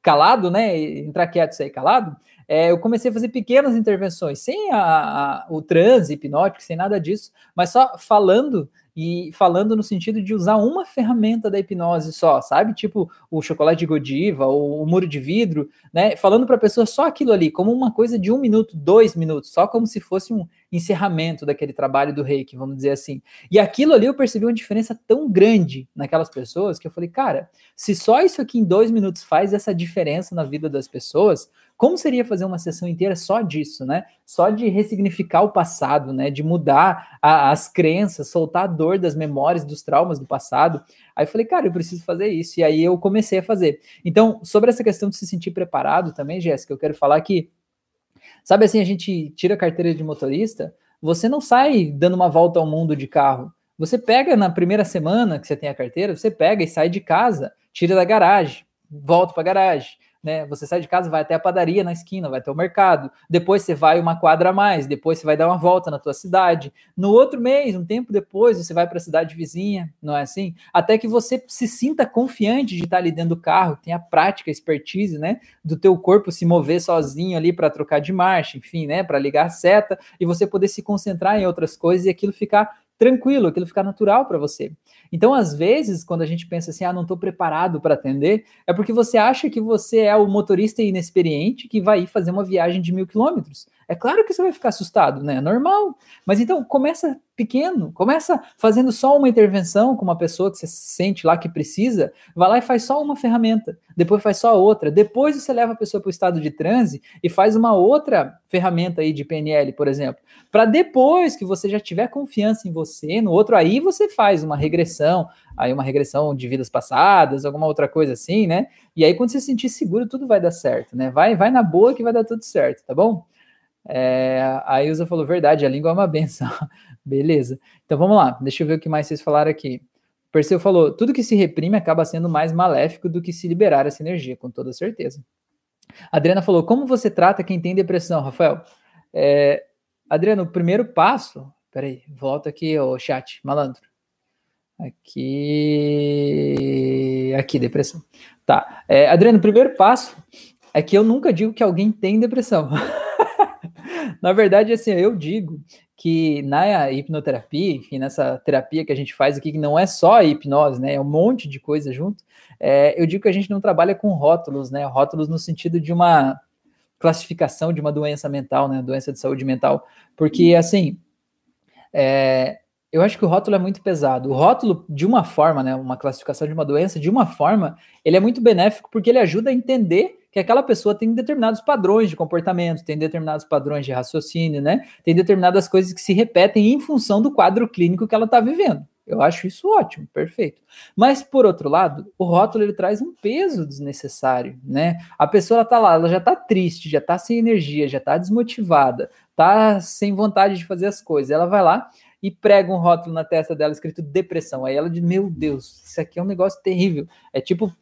calado, né? Entrar quieto e sair calado. É, eu comecei a fazer pequenas intervenções, sem a, a, o transe hipnótico, sem nada disso, mas só falando e falando no sentido de usar uma ferramenta da hipnose só, sabe? Tipo o chocolate de Godiva, ou o muro de vidro, né? Falando para a pessoa só aquilo ali, como uma coisa de um minuto, dois minutos, só como se fosse um encerramento daquele trabalho do reiki, vamos dizer assim. E aquilo ali eu percebi uma diferença tão grande naquelas pessoas que eu falei, cara, se só isso aqui em dois minutos faz essa diferença na vida das pessoas, como seria fazer uma sessão inteira só disso, né? Só de ressignificar o passado, né? De mudar a, as crenças, soltar a dor das memórias, dos traumas do passado. Aí eu falei, cara, eu preciso fazer isso. E aí eu comecei a fazer. Então, sobre essa questão de se sentir preparado também, Jéssica, eu quero falar que, sabe assim, a gente tira a carteira de motorista, você não sai dando uma volta ao mundo de carro. Você pega na primeira semana que você tem a carteira, você pega e sai de casa, tira da garagem, volta para a garagem né? Você sai de casa, vai até a padaria na esquina, vai até o mercado, depois você vai uma quadra a mais, depois você vai dar uma volta na tua cidade. No outro mês, um tempo depois, você vai para a cidade vizinha, não é assim? Até que você se sinta confiante de estar ali dentro do carro, tenha prática, expertise, né, do teu corpo se mover sozinho ali para trocar de marcha, enfim, né, para ligar a seta e você poder se concentrar em outras coisas e aquilo ficar tranquilo, aquilo ficar natural para você. Então, às vezes, quando a gente pensa assim, ah, não estou preparado para atender, é porque você acha que você é o motorista inexperiente que vai fazer uma viagem de mil quilômetros. É claro que você vai ficar assustado, né? É normal. Mas então começa pequeno, começa fazendo só uma intervenção com uma pessoa que você sente lá que precisa, vai lá e faz só uma ferramenta, depois faz só outra, depois você leva a pessoa para o estado de transe e faz uma outra ferramenta aí de PNL, por exemplo, para depois que você já tiver confiança em você, no outro aí você faz uma regressão, aí uma regressão de vidas passadas, alguma outra coisa assim, né? E aí quando você se sentir seguro, tudo vai dar certo, né? Vai, vai na boa que vai dar tudo certo, tá bom? É, a Ilza falou, verdade, a língua é uma benção. Beleza. Então vamos lá, deixa eu ver o que mais vocês falaram aqui. Perseu falou, tudo que se reprime acaba sendo mais maléfico do que se liberar essa energia, com toda certeza. Adriana falou, como você trata quem tem depressão, Rafael? É, Adriana, o primeiro passo, peraí, volta aqui, o chat, malandro. Aqui, aqui, depressão. Tá, é, Adriana, o primeiro passo é que eu nunca digo que alguém tem depressão. Na verdade, assim, eu digo que na hipnoterapia, enfim, nessa terapia que a gente faz aqui, que não é só a hipnose, né, é um monte de coisa junto, é, eu digo que a gente não trabalha com rótulos, né, rótulos no sentido de uma classificação de uma doença mental, né, doença de saúde mental, porque, assim, é, eu acho que o rótulo é muito pesado. O rótulo, de uma forma, né, uma classificação de uma doença, de uma forma, ele é muito benéfico porque ele ajuda a entender que aquela pessoa tem determinados padrões de comportamento, tem determinados padrões de raciocínio, né? Tem determinadas coisas que se repetem em função do quadro clínico que ela está vivendo. Eu acho isso ótimo, perfeito. Mas por outro lado, o rótulo ele traz um peso desnecessário, né? A pessoa está lá, ela já está triste, já está sem energia, já está desmotivada, está sem vontade de fazer as coisas. Ela vai lá e prega um rótulo na testa dela escrito depressão. Aí ela diz: Meu Deus, isso aqui é um negócio terrível. É tipo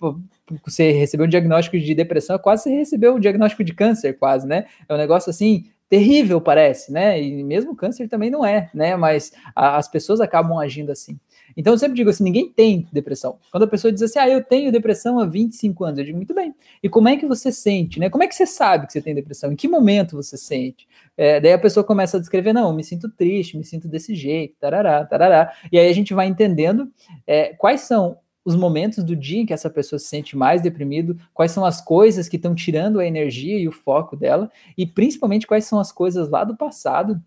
você recebeu um diagnóstico de depressão, é quase você recebeu um diagnóstico de câncer, quase, né? É um negócio assim terrível, parece, né? E mesmo câncer também não é, né? Mas a, as pessoas acabam agindo assim. Então eu sempre digo assim, ninguém tem depressão. Quando a pessoa diz assim, ah, eu tenho depressão há 25 anos, eu digo, muito bem. E como é que você sente, né? Como é que você sabe que você tem depressão? Em que momento você sente? É, daí a pessoa começa a descrever, não, eu me sinto triste, me sinto desse jeito, tarará, tarará. E aí a gente vai entendendo é, quais são os momentos do dia em que essa pessoa se sente mais deprimido, quais são as coisas que estão tirando a energia e o foco dela, e principalmente quais são as coisas lá do passado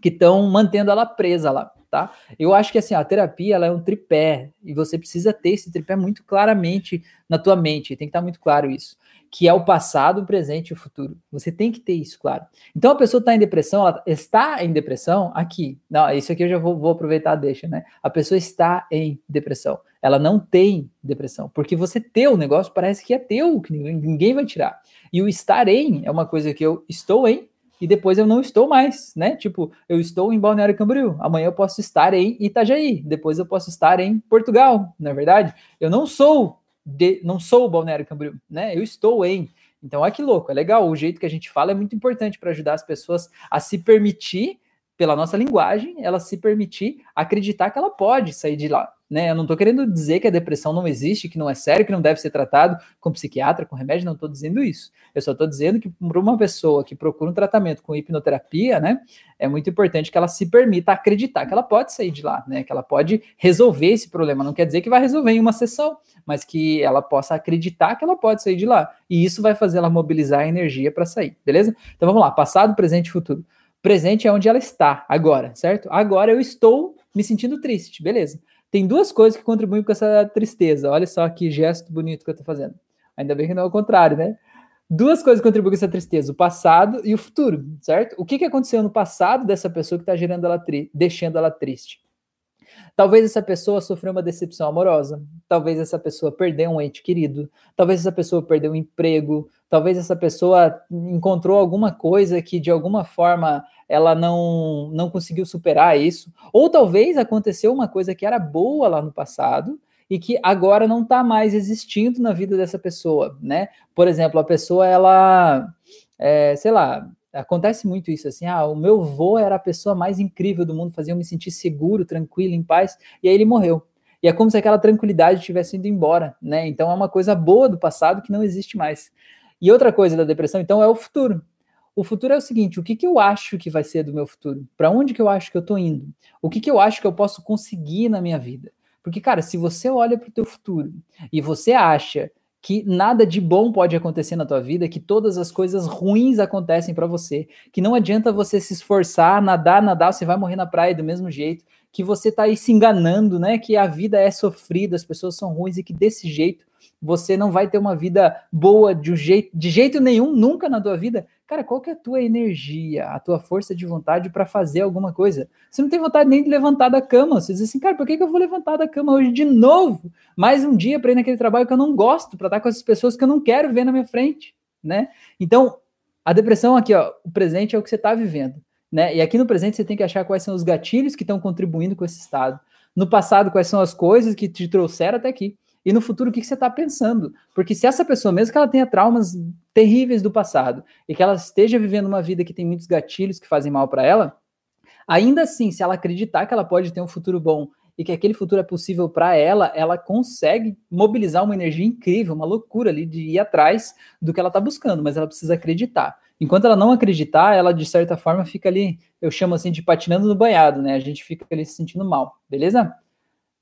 que estão mantendo ela presa lá, tá? Eu acho que assim, a terapia ela é um tripé e você precisa ter esse tripé muito claramente na tua mente, tem que estar muito claro isso que é o passado, o presente e o futuro. Você tem que ter isso claro. Então a pessoa está em depressão, ela está em depressão aqui. Não, isso aqui eu já vou, vou aproveitar, deixa, né? A pessoa está em depressão. Ela não tem depressão, porque você ter o negócio parece que é teu, que ninguém vai tirar. E o estar em é uma coisa que eu estou em e depois eu não estou mais, né? Tipo, eu estou em Balneário Camboriú, amanhã eu posso estar em Itajaí, depois eu posso estar em Portugal, na é verdade. Eu não sou de, não sou Balneário Camboriú, né? Eu estou em. Então, olha que louco, é legal. O jeito que a gente fala é muito importante para ajudar as pessoas a se permitir, pela nossa linguagem, ela se permitir acreditar que ela pode sair de lá, né? Eu não estou querendo dizer que a depressão não existe, que não é sério, que não deve ser tratado com psiquiatra, com remédio, não estou dizendo isso. Eu só estou dizendo que para uma pessoa que procura um tratamento com hipnoterapia, né, é muito importante que ela se permita acreditar que ela pode sair de lá, né? Que ela pode resolver esse problema. Não quer dizer que vai resolver em uma sessão, mas que ela possa acreditar que ela pode sair de lá. E isso vai fazer ela mobilizar a energia para sair, beleza? Então vamos lá, passado, presente e futuro. Presente é onde ela está agora, certo? Agora eu estou me sentindo triste, beleza? Tem duas coisas que contribuem com essa tristeza. Olha só que gesto bonito que eu estou fazendo. Ainda bem que não é o contrário, né? Duas coisas contribuem com essa tristeza: o passado e o futuro, certo? O que, que aconteceu no passado dessa pessoa que está gerando ela deixando ela triste? Talvez essa pessoa sofreu uma decepção amorosa, talvez essa pessoa perdeu um ente querido, talvez essa pessoa perdeu um emprego, talvez essa pessoa encontrou alguma coisa que de alguma forma ela não, não conseguiu superar isso, ou talvez aconteceu uma coisa que era boa lá no passado e que agora não está mais existindo na vida dessa pessoa, né? Por exemplo, a pessoa ela, é, sei lá, acontece muito isso assim, ah, o meu avô era a pessoa mais incrível do mundo, fazia eu me sentir seguro, tranquilo, em paz, e aí ele morreu. E é como se aquela tranquilidade tivesse ido embora, né? Então é uma coisa boa do passado que não existe mais. E outra coisa da depressão, então, é o futuro. O futuro é o seguinte: o que, que eu acho que vai ser do meu futuro? Para onde que eu acho que eu estou indo? O que, que eu acho que eu posso conseguir na minha vida? Porque, cara, se você olha para o teu futuro e você acha que nada de bom pode acontecer na tua vida, que todas as coisas ruins acontecem para você, que não adianta você se esforçar, nadar, nadar, você vai morrer na praia do mesmo jeito, que você tá aí se enganando, né? Que a vida é sofrida, as pessoas são ruins e que desse jeito você não vai ter uma vida boa de, um jeito, de jeito nenhum, nunca na tua vida. Cara, qual que é a tua energia, a tua força de vontade para fazer alguma coisa? Você não tem vontade nem de levantar da cama. Você diz assim, cara, por que, que eu vou levantar da cama hoje de novo? Mais um dia para ir naquele trabalho que eu não gosto, para estar com essas pessoas que eu não quero ver na minha frente, né? Então, a depressão aqui, ó, o presente é o que você está vivendo, né? E aqui no presente você tem que achar quais são os gatilhos que estão contribuindo com esse estado. No passado, quais são as coisas que te trouxeram até aqui e no futuro o que, que você está pensando. Porque se essa pessoa, mesmo que ela tenha traumas terríveis do passado e que ela esteja vivendo uma vida que tem muitos gatilhos que fazem mal para ela, ainda assim, se ela acreditar que ela pode ter um futuro bom e que aquele futuro é possível para ela, ela consegue mobilizar uma energia incrível, uma loucura ali de ir atrás do que ela está buscando, mas ela precisa acreditar. Enquanto ela não acreditar, ela de certa forma fica ali, eu chamo assim de patinando no banhado, né? A gente fica ali se sentindo mal, beleza?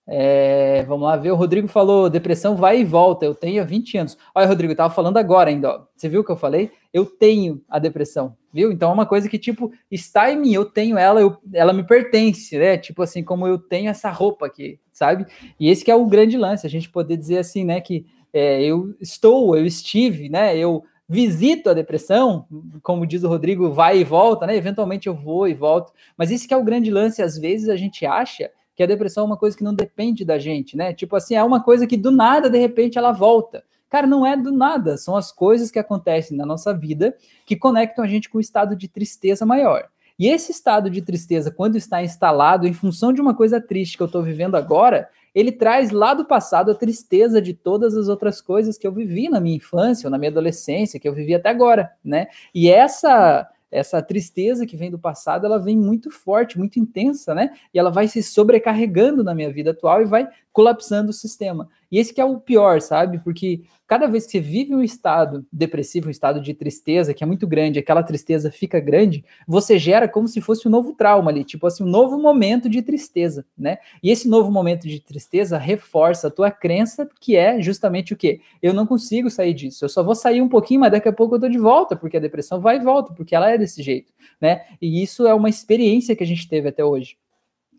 É, vamos lá ver, o Rodrigo falou, depressão vai e volta, eu tenho há 20 anos. Olha, Rodrigo, eu tava falando agora ainda, ó. Você viu o que eu falei? Eu tenho a depressão, viu? Então é uma coisa que, tipo, está em mim, eu tenho ela, eu, ela me pertence, né? Tipo assim, como eu tenho essa roupa aqui, sabe? E esse que é o grande lance, a gente poder dizer assim, né, que é, eu estou, eu estive, né, eu visito a depressão, como diz o Rodrigo, vai e volta, né? Eventualmente eu vou e volto, mas esse que é o grande lance, às vezes a gente acha que a depressão é uma coisa que não depende da gente, né? Tipo assim, é uma coisa que do nada, de repente, ela volta. Cara, não é do nada, são as coisas que acontecem na nossa vida que conectam a gente com o estado de tristeza maior. E esse estado de tristeza, quando está instalado em função de uma coisa triste que eu estou vivendo agora, ele traz lá do passado a tristeza de todas as outras coisas que eu vivi na minha infância ou na minha adolescência, que eu vivi até agora, né? E essa essa tristeza que vem do passado, ela vem muito forte, muito intensa, né? E ela vai se sobrecarregando na minha vida atual e vai colapsando o sistema. E esse que é o pior, sabe? Porque cada vez que você vive um estado depressivo, um estado de tristeza, que é muito grande, aquela tristeza fica grande, você gera como se fosse um novo trauma ali, tipo assim, um novo momento de tristeza, né? E esse novo momento de tristeza reforça a tua crença, que é justamente o quê? Eu não consigo sair disso, eu só vou sair um pouquinho, mas daqui a pouco eu tô de volta, porque a depressão vai e volta, porque ela é desse jeito, né? E isso é uma experiência que a gente teve até hoje.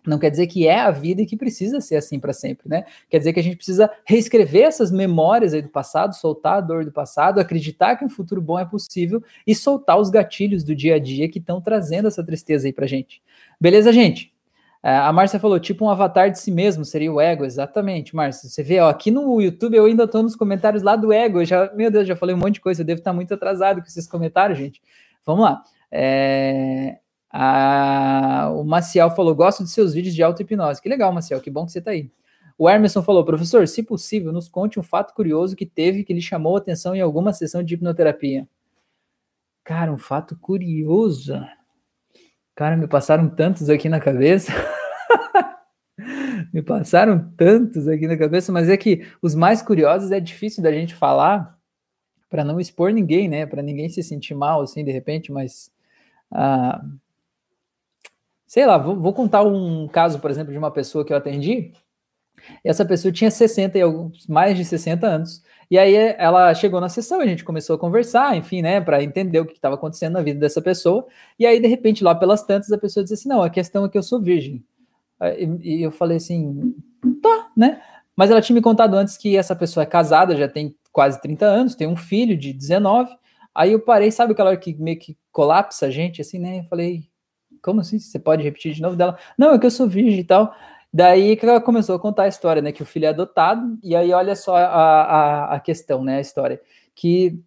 Não quer dizer que é a vida e que precisa ser assim para sempre, né? Quer dizer que a gente precisa reescrever essas memórias aí do passado, soltar a dor do passado, acreditar que um futuro bom é possível e soltar os gatilhos do dia a dia que estão trazendo essa tristeza aí pra gente. Beleza, gente? É, a Márcia falou, tipo um avatar de si mesmo, seria o ego, exatamente, Márcia. Você vê, ó, aqui no YouTube eu ainda tô nos comentários lá do ego, já, meu Deus, já falei um monte de coisa, eu devo estar muito atrasado com esses comentários, gente. Vamos lá. É, ah, o Maciel falou: gosto de seus vídeos de auto-hipnose. Que legal, Maciel, que bom que você está aí. O Emerson falou: professor, se possível, nos conte um fato curioso que teve que lhe chamou a atenção em alguma sessão de hipnoterapia. Cara, um fato curioso. Cara, me passaram tantos aqui na cabeça. me passaram tantos aqui na cabeça, mas é que os mais curiosos é difícil da gente falar para não expor ninguém, né? Para ninguém se sentir mal assim de repente, mas. Ah, sei lá, vou, vou, contar um caso, por exemplo, de uma pessoa que eu atendi. Essa pessoa tinha 60 e alguns, mais de 60 anos. E aí ela chegou na sessão, a gente começou a conversar, enfim, né, para entender o que estava acontecendo na vida dessa pessoa. E aí, de repente, lá pelas tantas, a pessoa disse assim: Não, a questão é que eu sou virgem. E, e eu falei assim: Tá, né? Mas ela tinha me contado antes que essa pessoa é casada, já tem quase 30 anos, tem um filho de 19. Aí eu parei, sabe aquela hora que meio que colapsa a gente, assim, né? Eu falei, como assim? Você pode repetir de novo dela? Não, é que eu sou virgem e tal. Daí que ela começou a contar a história, né? Que o filho é adotado, e aí olha só a, a, a questão, né? A história. Que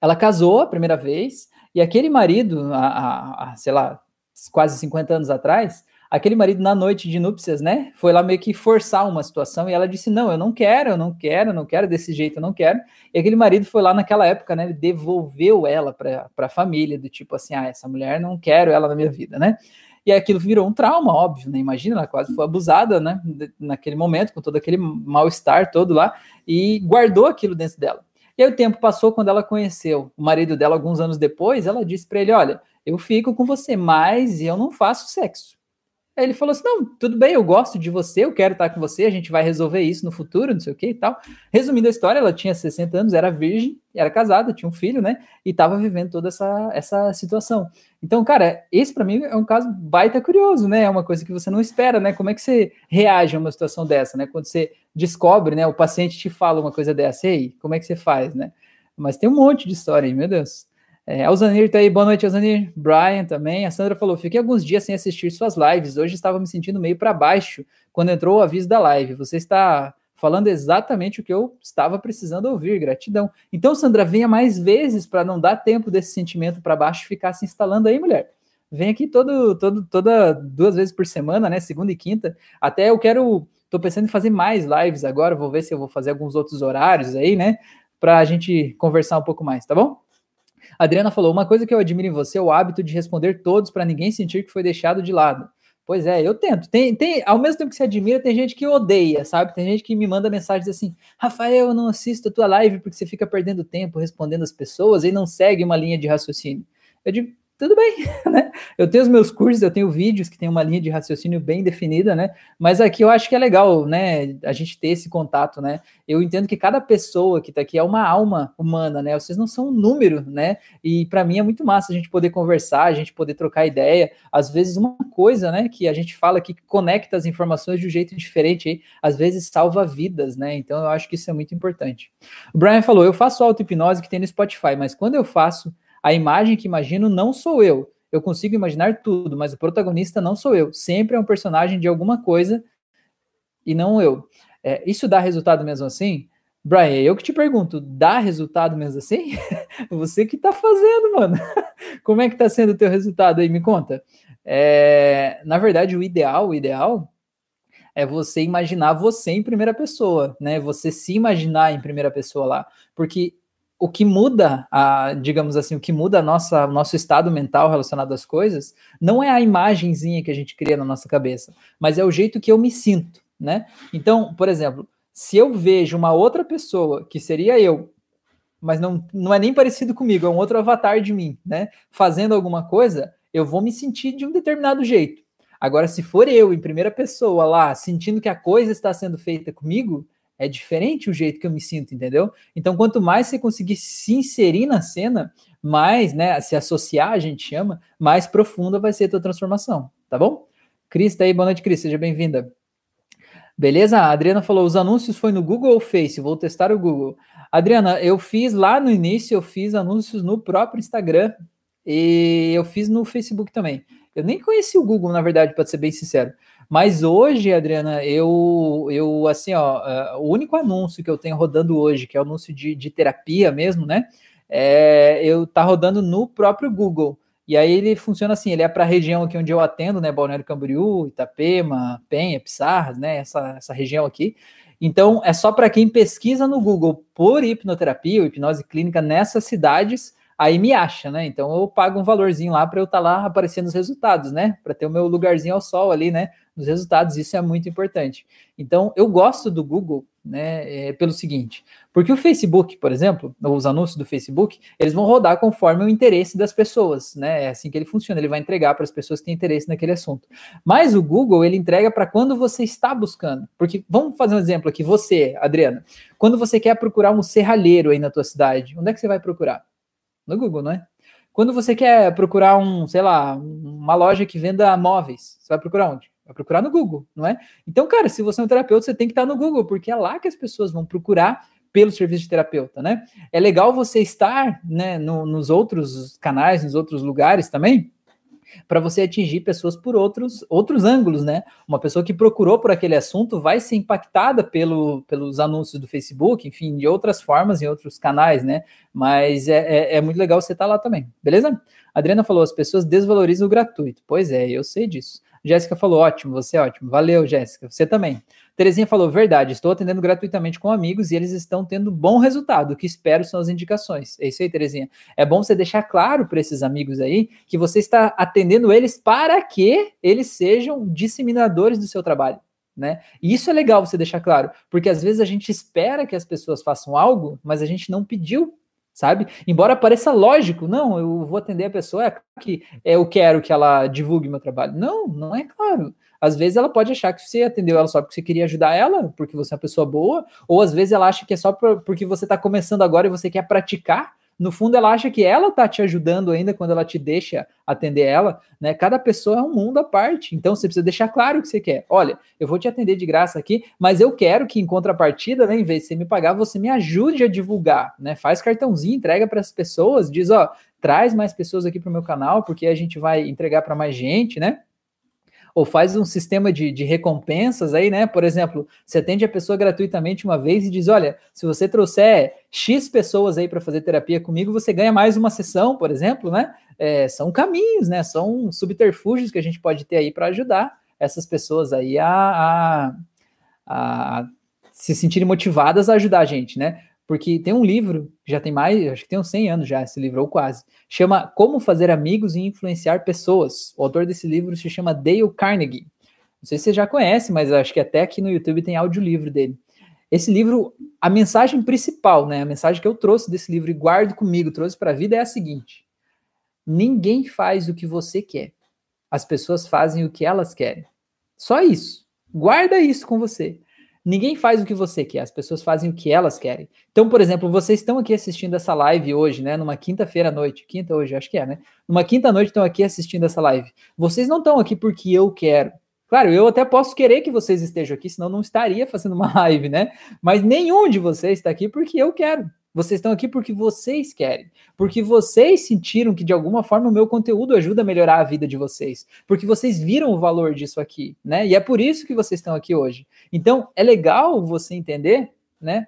ela casou a primeira vez, e aquele marido, a sei lá, quase 50 anos atrás, aquele marido na noite de núpcias, né, foi lá meio que forçar uma situação e ela disse: "Não, eu não quero, eu não quero, eu não quero desse jeito, eu não quero". E aquele marido foi lá naquela época, né, devolveu ela para a família do tipo assim: "Ah, essa mulher não quero ela na minha vida", né? E aquilo virou um trauma, óbvio, né? Imagina, ela quase foi abusada, né, naquele momento, com todo aquele mal-estar todo lá e guardou aquilo dentro dela. E aí o tempo passou quando ela conheceu o marido dela alguns anos depois, ela disse para ele: "Olha, eu fico com você, mas eu não faço sexo". Aí ele falou assim: não, tudo bem, eu gosto de você, eu quero estar com você, a gente vai resolver isso no futuro, não sei o que e tal. Resumindo a história, ela tinha 60 anos, era virgem, era casada, tinha um filho, né? E estava vivendo toda essa, essa situação. Então, cara, esse para mim é um caso baita curioso, né? É uma coisa que você não espera, né? Como é que você reage a uma situação dessa, né? Quando você descobre, né? O paciente te fala uma coisa dessa, ei, como é que você faz, né? Mas tem um monte de história aí, meu Deus. É, Alzanir tá aí, boa noite, Alzanir. Brian também. A Sandra falou: fiquei alguns dias sem assistir suas lives. Hoje estava me sentindo meio para baixo quando entrou o aviso da live. Você está falando exatamente o que eu estava precisando ouvir. Gratidão. Então, Sandra, venha mais vezes para não dar tempo desse sentimento para baixo ficar se instalando aí, mulher. Vem aqui todo, todo, toda duas vezes por semana, né? Segunda e quinta. Até eu quero. Tô pensando em fazer mais lives agora. Vou ver se eu vou fazer alguns outros horários aí, né? Para a gente conversar um pouco mais, tá bom? Adriana falou: uma coisa que eu admiro em você é o hábito de responder todos para ninguém sentir que foi deixado de lado. Pois é, eu tento. Tem, tem, ao mesmo tempo que você admira, tem gente que odeia, sabe? Tem gente que me manda mensagens assim: Rafael, eu não assisto a tua live porque você fica perdendo tempo respondendo as pessoas e não segue uma linha de raciocínio. Eu digo, tudo bem, né? Eu tenho os meus cursos, eu tenho vídeos que tem uma linha de raciocínio bem definida, né? Mas aqui eu acho que é legal, né? A gente ter esse contato, né? Eu entendo que cada pessoa que tá aqui é uma alma humana, né? Vocês não são um número, né? E para mim é muito massa a gente poder conversar, a gente poder trocar ideia. Às vezes uma coisa, né, que a gente fala que conecta as informações de um jeito diferente, aí, às vezes salva vidas, né? Então eu acho que isso é muito importante. O Brian falou: "Eu faço auto-hipnose que tem no Spotify, mas quando eu faço a imagem que imagino não sou eu. Eu consigo imaginar tudo, mas o protagonista não sou eu. Sempre é um personagem de alguma coisa e não eu. É, isso dá resultado mesmo assim? Brian, eu que te pergunto, dá resultado mesmo assim? Você que tá fazendo, mano. Como é que tá sendo o teu resultado aí? Me conta. É, na verdade, o ideal, o ideal é você imaginar você em primeira pessoa, né? Você se imaginar em primeira pessoa lá, porque o que muda, a, digamos assim, o que muda a nossa, o nosso estado mental relacionado às coisas, não é a imagenzinha que a gente cria na nossa cabeça, mas é o jeito que eu me sinto. né? Então, por exemplo, se eu vejo uma outra pessoa que seria eu, mas não, não é nem parecido comigo, é um outro avatar de mim, né? Fazendo alguma coisa, eu vou me sentir de um determinado jeito. Agora, se for eu em primeira pessoa lá, sentindo que a coisa está sendo feita comigo, é diferente o jeito que eu me sinto, entendeu? Então, quanto mais você conseguir se inserir na cena, mais, né, se associar, a gente chama, mais profunda vai ser a tua transformação, tá bom? Cris, tá aí, boa noite, Cris, seja bem-vinda. Beleza? A Adriana falou: os anúncios foi no Google ou Face? Vou testar o Google. Adriana, eu fiz lá no início, eu fiz anúncios no próprio Instagram e eu fiz no Facebook também. Eu nem conheci o Google, na verdade, para ser bem sincero. Mas hoje, Adriana, eu, eu assim, ó, uh, o único anúncio que eu tenho rodando hoje, que é o anúncio de, de terapia mesmo, né? É, eu tá rodando no próprio Google. E aí ele funciona assim, ele é para a região aqui onde eu atendo, né? Balneário Camboriú, Itapema, Penha, Pissarras, né? Essa, essa região aqui. Então, é só para quem pesquisa no Google por hipnoterapia ou hipnose clínica nessas cidades, aí me acha, né? Então eu pago um valorzinho lá para eu estar tá lá aparecendo os resultados, né? Para ter o meu lugarzinho ao sol ali, né? Nos resultados, isso é muito importante. Então, eu gosto do Google né, é, pelo seguinte, porque o Facebook, por exemplo, os anúncios do Facebook, eles vão rodar conforme o interesse das pessoas, né, é assim que ele funciona, ele vai entregar para as pessoas que têm interesse naquele assunto. Mas o Google, ele entrega para quando você está buscando, porque, vamos fazer um exemplo aqui, você, Adriana, quando você quer procurar um serralheiro aí na tua cidade, onde é que você vai procurar? No Google, não é? Quando você quer procurar um, sei lá, uma loja que venda móveis, você vai procurar onde? Vai procurar no Google, não é? Então, cara, se você é um terapeuta, você tem que estar no Google, porque é lá que as pessoas vão procurar pelo serviço de terapeuta, né? É legal você estar, né, no, nos outros canais, nos outros lugares também, para você atingir pessoas por outros, outros ângulos, né? Uma pessoa que procurou por aquele assunto vai ser impactada pelo, pelos anúncios do Facebook, enfim, de outras formas, em outros canais, né? Mas é, é, é muito legal você estar tá lá também, beleza? A Adriana falou: as pessoas desvalorizam o gratuito. Pois é, eu sei disso. Jéssica falou: ótimo, você é ótimo. Valeu, Jéssica. Você também. Terezinha falou: verdade, estou atendendo gratuitamente com amigos e eles estão tendo bom resultado. O que espero são as indicações. É isso aí, Terezinha. É bom você deixar claro para esses amigos aí que você está atendendo eles para que eles sejam disseminadores do seu trabalho. Né? E isso é legal você deixar claro, porque às vezes a gente espera que as pessoas façam algo, mas a gente não pediu sabe? Embora pareça lógico, não, eu vou atender a pessoa, é que eu quero que ela divulgue meu trabalho. Não, não é claro. Às vezes ela pode achar que você atendeu ela só porque você queria ajudar ela, porque você é uma pessoa boa, ou às vezes ela acha que é só porque você está começando agora e você quer praticar, no fundo ela acha que ela tá te ajudando ainda quando ela te deixa atender ela, né? Cada pessoa é um mundo à parte. Então você precisa deixar claro o que você quer. Olha, eu vou te atender de graça aqui, mas eu quero que em contrapartida, né, em vez de você me pagar, você me ajude a divulgar, né? Faz cartãozinho, entrega para as pessoas, diz, ó, traz mais pessoas aqui para o meu canal, porque a gente vai entregar para mais gente, né? Ou faz um sistema de, de recompensas aí, né? Por exemplo, você atende a pessoa gratuitamente uma vez e diz: olha, se você trouxer X pessoas aí para fazer terapia comigo, você ganha mais uma sessão, por exemplo, né? É, são caminhos, né? São subterfúgios que a gente pode ter aí para ajudar essas pessoas aí a, a, a se sentirem motivadas a ajudar a gente, né? Porque tem um livro, já tem mais, acho que tem uns 100 anos já esse livro, ou quase, chama Como Fazer Amigos e Influenciar Pessoas. O autor desse livro se chama Dale Carnegie. Não sei se você já conhece, mas acho que até aqui no YouTube tem audiolivro dele. Esse livro, a mensagem principal, né, a mensagem que eu trouxe desse livro e guardo comigo, trouxe para a vida é a seguinte: ninguém faz o que você quer. As pessoas fazem o que elas querem. Só isso. Guarda isso com você. Ninguém faz o que você quer, as pessoas fazem o que elas querem. Então, por exemplo, vocês estão aqui assistindo essa live hoje, né? Numa quinta-feira à noite. Quinta hoje, acho que é, né? Numa quinta noite estão aqui assistindo essa live. Vocês não estão aqui porque eu quero. Claro, eu até posso querer que vocês estejam aqui, senão não estaria fazendo uma live, né? Mas nenhum de vocês está aqui porque eu quero. Vocês estão aqui porque vocês querem, porque vocês sentiram que de alguma forma o meu conteúdo ajuda a melhorar a vida de vocês, porque vocês viram o valor disso aqui, né? E é por isso que vocês estão aqui hoje. Então, é legal você entender, né,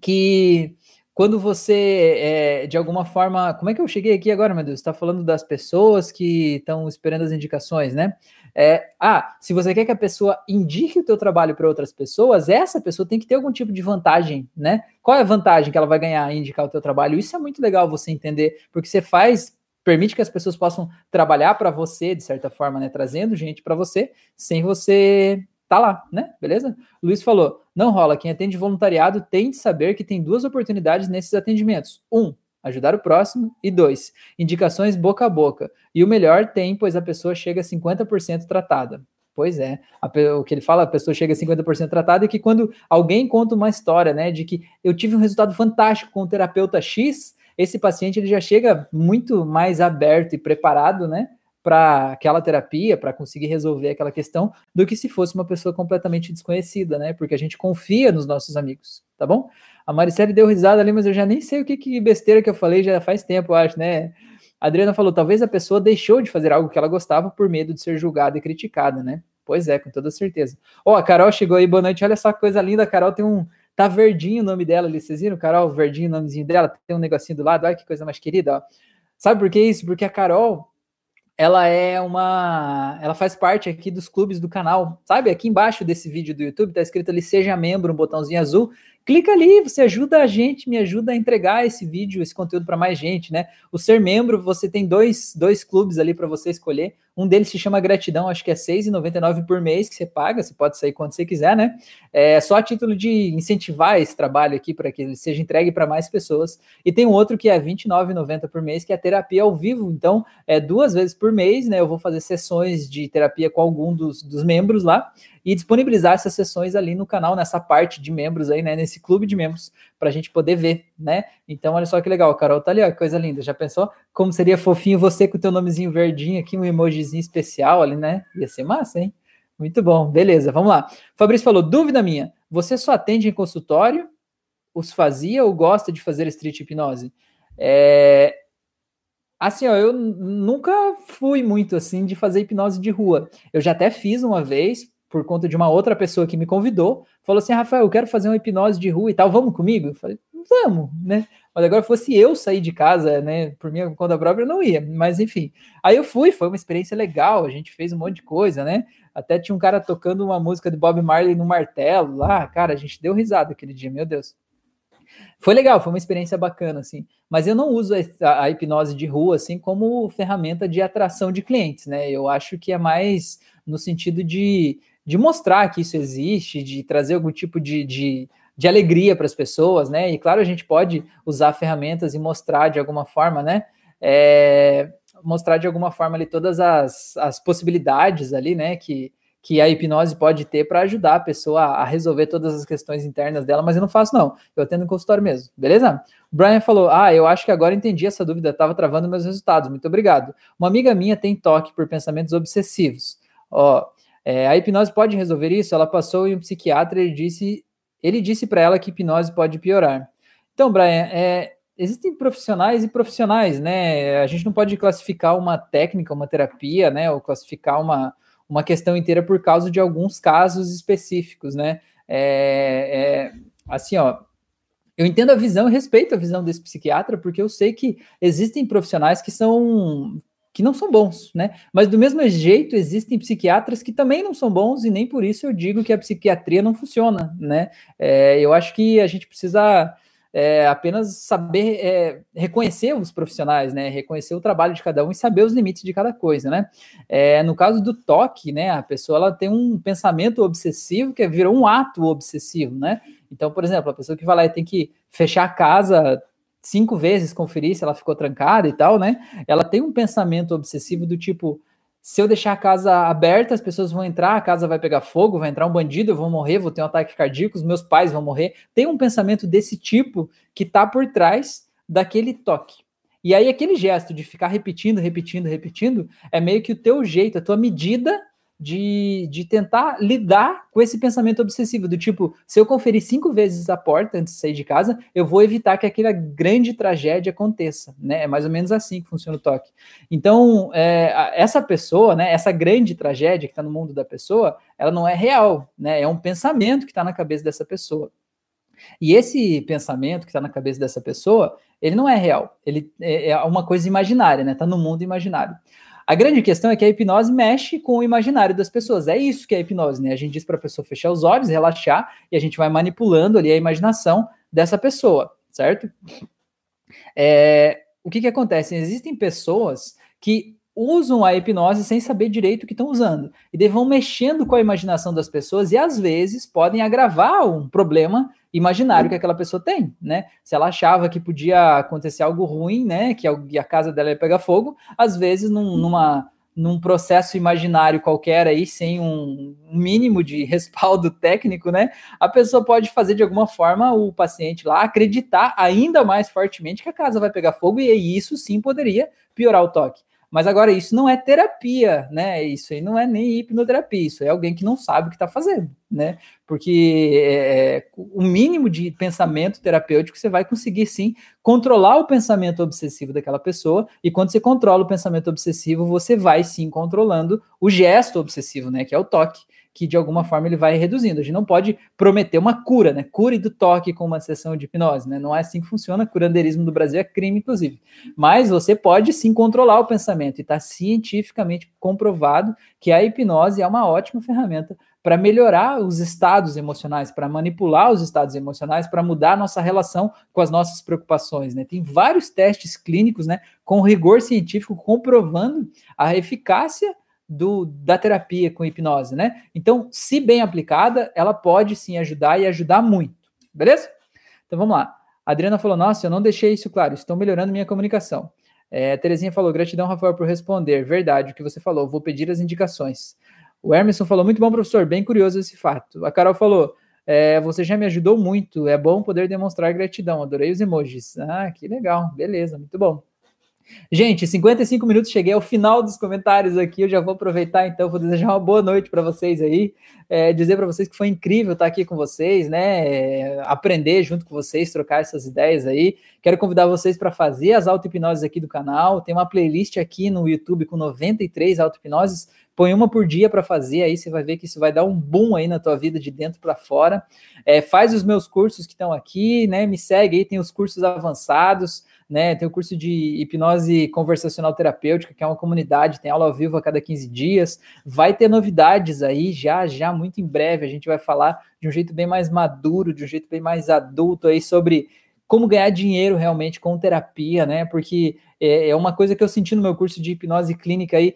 que quando você, é, de alguma forma, como é que eu cheguei aqui agora, meu Deus? Está falando das pessoas que estão esperando as indicações, né? É, ah, se você quer que a pessoa indique o teu trabalho para outras pessoas, essa pessoa tem que ter algum tipo de vantagem, né? Qual é a vantagem que ela vai ganhar em indicar o teu trabalho? Isso é muito legal você entender, porque você faz permite que as pessoas possam trabalhar para você de certa forma, né, trazendo gente para você, sem você tá lá, né? Beleza? Luiz falou: não rola. Quem atende voluntariado tem de saber que tem duas oportunidades nesses atendimentos. Um, ajudar o próximo. E dois, indicações boca a boca. E o melhor tem, pois a pessoa chega a 50% tratada. Pois é, a, o que ele fala, a pessoa chega a 50% tratada e que quando alguém conta uma história, né, de que eu tive um resultado fantástico com o terapeuta X, esse paciente ele já chega muito mais aberto e preparado, né, para aquela terapia, para conseguir resolver aquela questão, do que se fosse uma pessoa completamente desconhecida, né? Porque a gente confia nos nossos amigos, tá bom? A Maricele deu risada ali, mas eu já nem sei o que, que besteira que eu falei já faz tempo, eu acho, né? A Adriana falou, talvez a pessoa deixou de fazer algo que ela gostava por medo de ser julgada e criticada, né? Pois é, com toda certeza. Ó, oh, a Carol chegou aí, boa noite. Olha só que coisa linda, a Carol tem um. Tá verdinho o nome dela ali, vocês viram? Carol, verdinho o nomezinho dela, tem um negocinho do lado, olha que coisa mais querida, ó. Sabe por que isso? Porque a Carol, ela é uma. Ela faz parte aqui dos clubes do canal. Sabe? Aqui embaixo desse vídeo do YouTube tá escrito ali Seja Membro, um botãozinho azul clica ali, você ajuda a gente, me ajuda a entregar esse vídeo, esse conteúdo para mais gente, né? O ser membro, você tem dois, dois clubes ali para você escolher. Um deles se chama Gratidão, acho que é R$ 6,99 por mês que você paga, você pode sair quando você quiser, né? É só a título de incentivar esse trabalho aqui para que ele seja entregue para mais pessoas. E tem um outro que é R$ 29,90 por mês, que é terapia ao vivo. Então, é duas vezes por mês, né? Eu vou fazer sessões de terapia com algum dos, dos membros lá e disponibilizar essas sessões ali no canal, nessa parte de membros aí, né? Nesse clube de membros, para a gente poder ver, né? Então, olha só que legal, Carol tá ali, ó, coisa linda. Já pensou como seria fofinho você com o teu nomezinho verdinho aqui, um emojizinho especial ali, né? Ia ser massa, hein? Muito bom, beleza, vamos lá. Fabrício falou: dúvida minha, você só atende em consultório? Os fazia ou gosta de fazer street hipnose? É, Assim, ó, eu nunca fui muito assim de fazer hipnose de rua. Eu já até fiz uma vez por conta de uma outra pessoa que me convidou, falou assim: Rafael, eu quero fazer uma hipnose de rua e tal, vamos comigo? Eu falei, vamos, né? Mas agora fosse eu sair de casa, né, por minha conta própria, eu não ia, mas enfim. Aí eu fui, foi uma experiência legal, a gente fez um monte de coisa, né? Até tinha um cara tocando uma música de Bob Marley no martelo lá, cara, a gente deu risada aquele dia, meu Deus. Foi legal, foi uma experiência bacana, assim. Mas eu não uso a, a hipnose de rua, assim, como ferramenta de atração de clientes, né? Eu acho que é mais no sentido de de mostrar que isso existe, de trazer algum tipo de, de, de alegria para as pessoas, né? E claro, a gente pode usar ferramentas e mostrar de alguma forma, né? É, mostrar de alguma forma ali todas as, as possibilidades ali, né? Que, que a hipnose pode ter para ajudar a pessoa a resolver todas as questões internas dela, mas eu não faço, não. Eu atendo no consultório mesmo, beleza? O Brian falou: Ah, eu acho que agora entendi essa dúvida, estava travando meus resultados. Muito obrigado. Uma amiga minha tem toque por pensamentos obsessivos. Ó, é, a hipnose pode resolver isso? Ela passou em um psiquiatra e disse, ele disse para ela que hipnose pode piorar. Então, Brian, é, existem profissionais e profissionais, né? A gente não pode classificar uma técnica, uma terapia, né? Ou classificar uma, uma questão inteira por causa de alguns casos específicos, né? É, é, assim, ó, eu entendo a visão e respeito a visão desse psiquiatra, porque eu sei que existem profissionais que são que não são bons, né? Mas do mesmo jeito existem psiquiatras que também não são bons e nem por isso eu digo que a psiquiatria não funciona, né? É, eu acho que a gente precisa é, apenas saber é, reconhecer os profissionais, né? Reconhecer o trabalho de cada um e saber os limites de cada coisa, né? É, no caso do toque, né? A pessoa ela tem um pensamento obsessivo que virou um ato obsessivo, né? Então, por exemplo, a pessoa que vai lá e tem que fechar a casa cinco vezes conferir se ela ficou trancada e tal, né? Ela tem um pensamento obsessivo do tipo: se eu deixar a casa aberta, as pessoas vão entrar, a casa vai pegar fogo, vai entrar um bandido, eu vou morrer, vou ter um ataque cardíaco, os meus pais vão morrer. Tem um pensamento desse tipo que tá por trás daquele toque. E aí aquele gesto de ficar repetindo, repetindo, repetindo, é meio que o teu jeito, a tua medida de, de tentar lidar com esse pensamento obsessivo, do tipo, se eu conferir cinco vezes a porta antes de sair de casa, eu vou evitar que aquela grande tragédia aconteça, né? É mais ou menos assim que funciona o toque. Então, é, essa pessoa, né, essa grande tragédia que está no mundo da pessoa, ela não é real, né? É um pensamento que está na cabeça dessa pessoa. E esse pensamento que está na cabeça dessa pessoa, ele não é real, ele é, é uma coisa imaginária, né? Está no mundo imaginário. A grande questão é que a hipnose mexe com o imaginário das pessoas. É isso que é a hipnose, né? A gente diz para a pessoa fechar os olhos, relaxar, e a gente vai manipulando ali a imaginação dessa pessoa, certo? É, o que, que acontece? Existem pessoas que usam a hipnose sem saber direito o que estão usando. E vão mexendo com a imaginação das pessoas e às vezes podem agravar um problema imaginário que aquela pessoa tem, né? Se ela achava que podia acontecer algo ruim, né, que a casa dela ia pegar fogo, às vezes num, numa num processo imaginário qualquer aí, sem um mínimo de respaldo técnico, né? A pessoa pode fazer de alguma forma o paciente lá acreditar ainda mais fortemente que a casa vai pegar fogo, e isso sim poderia piorar o toque. Mas agora, isso não é terapia, né? Isso aí não é nem hipnoterapia, isso é alguém que não sabe o que está fazendo, né? Porque é, o mínimo de pensamento terapêutico você vai conseguir sim controlar o pensamento obsessivo daquela pessoa, e quando você controla o pensamento obsessivo, você vai sim controlando o gesto obsessivo, né? Que é o toque que de alguma forma ele vai reduzindo. A gente não pode prometer uma cura, né? Cure do toque com uma sessão de hipnose, né? Não é assim que funciona. Curandeirismo do Brasil é crime, inclusive. Mas você pode sim controlar o pensamento e está cientificamente comprovado que a hipnose é uma ótima ferramenta para melhorar os estados emocionais, para manipular os estados emocionais, para mudar a nossa relação com as nossas preocupações, né? Tem vários testes clínicos, né, com rigor científico comprovando a eficácia do, da terapia com hipnose, né? Então, se bem aplicada, ela pode sim ajudar e ajudar muito, beleza? Então vamos lá. A Adriana falou: Nossa, eu não deixei isso claro, estou melhorando minha comunicação. É, Terezinha falou: Gratidão, Rafael, por responder. Verdade, o que você falou, vou pedir as indicações. O Emerson falou: Muito bom, professor, bem curioso esse fato. A Carol falou: é, Você já me ajudou muito, é bom poder demonstrar gratidão. Adorei os emojis. Ah, que legal, beleza, muito bom. Gente, 55 minutos, cheguei ao final dos comentários aqui. Eu já vou aproveitar, então, vou desejar uma boa noite para vocês aí. É, dizer para vocês que foi incrível estar aqui com vocês, né? É, aprender junto com vocês, trocar essas ideias aí. Quero convidar vocês para fazer as auto-hipnoses aqui do canal. Tem uma playlist aqui no YouTube com 93 auto-hipnoses. Põe uma por dia para fazer, aí você vai ver que isso vai dar um boom aí na tua vida de dentro para fora. É, faz os meus cursos que estão aqui, né? Me segue aí, tem os cursos avançados né? Tem o curso de hipnose conversacional terapêutica, que é uma comunidade, tem aula ao vivo a cada 15 dias. Vai ter novidades aí já, já, muito em breve. A gente vai falar de um jeito bem mais maduro, de um jeito bem mais adulto aí sobre como ganhar dinheiro realmente com terapia, né? Porque é, é uma coisa que eu senti no meu curso de hipnose clínica aí.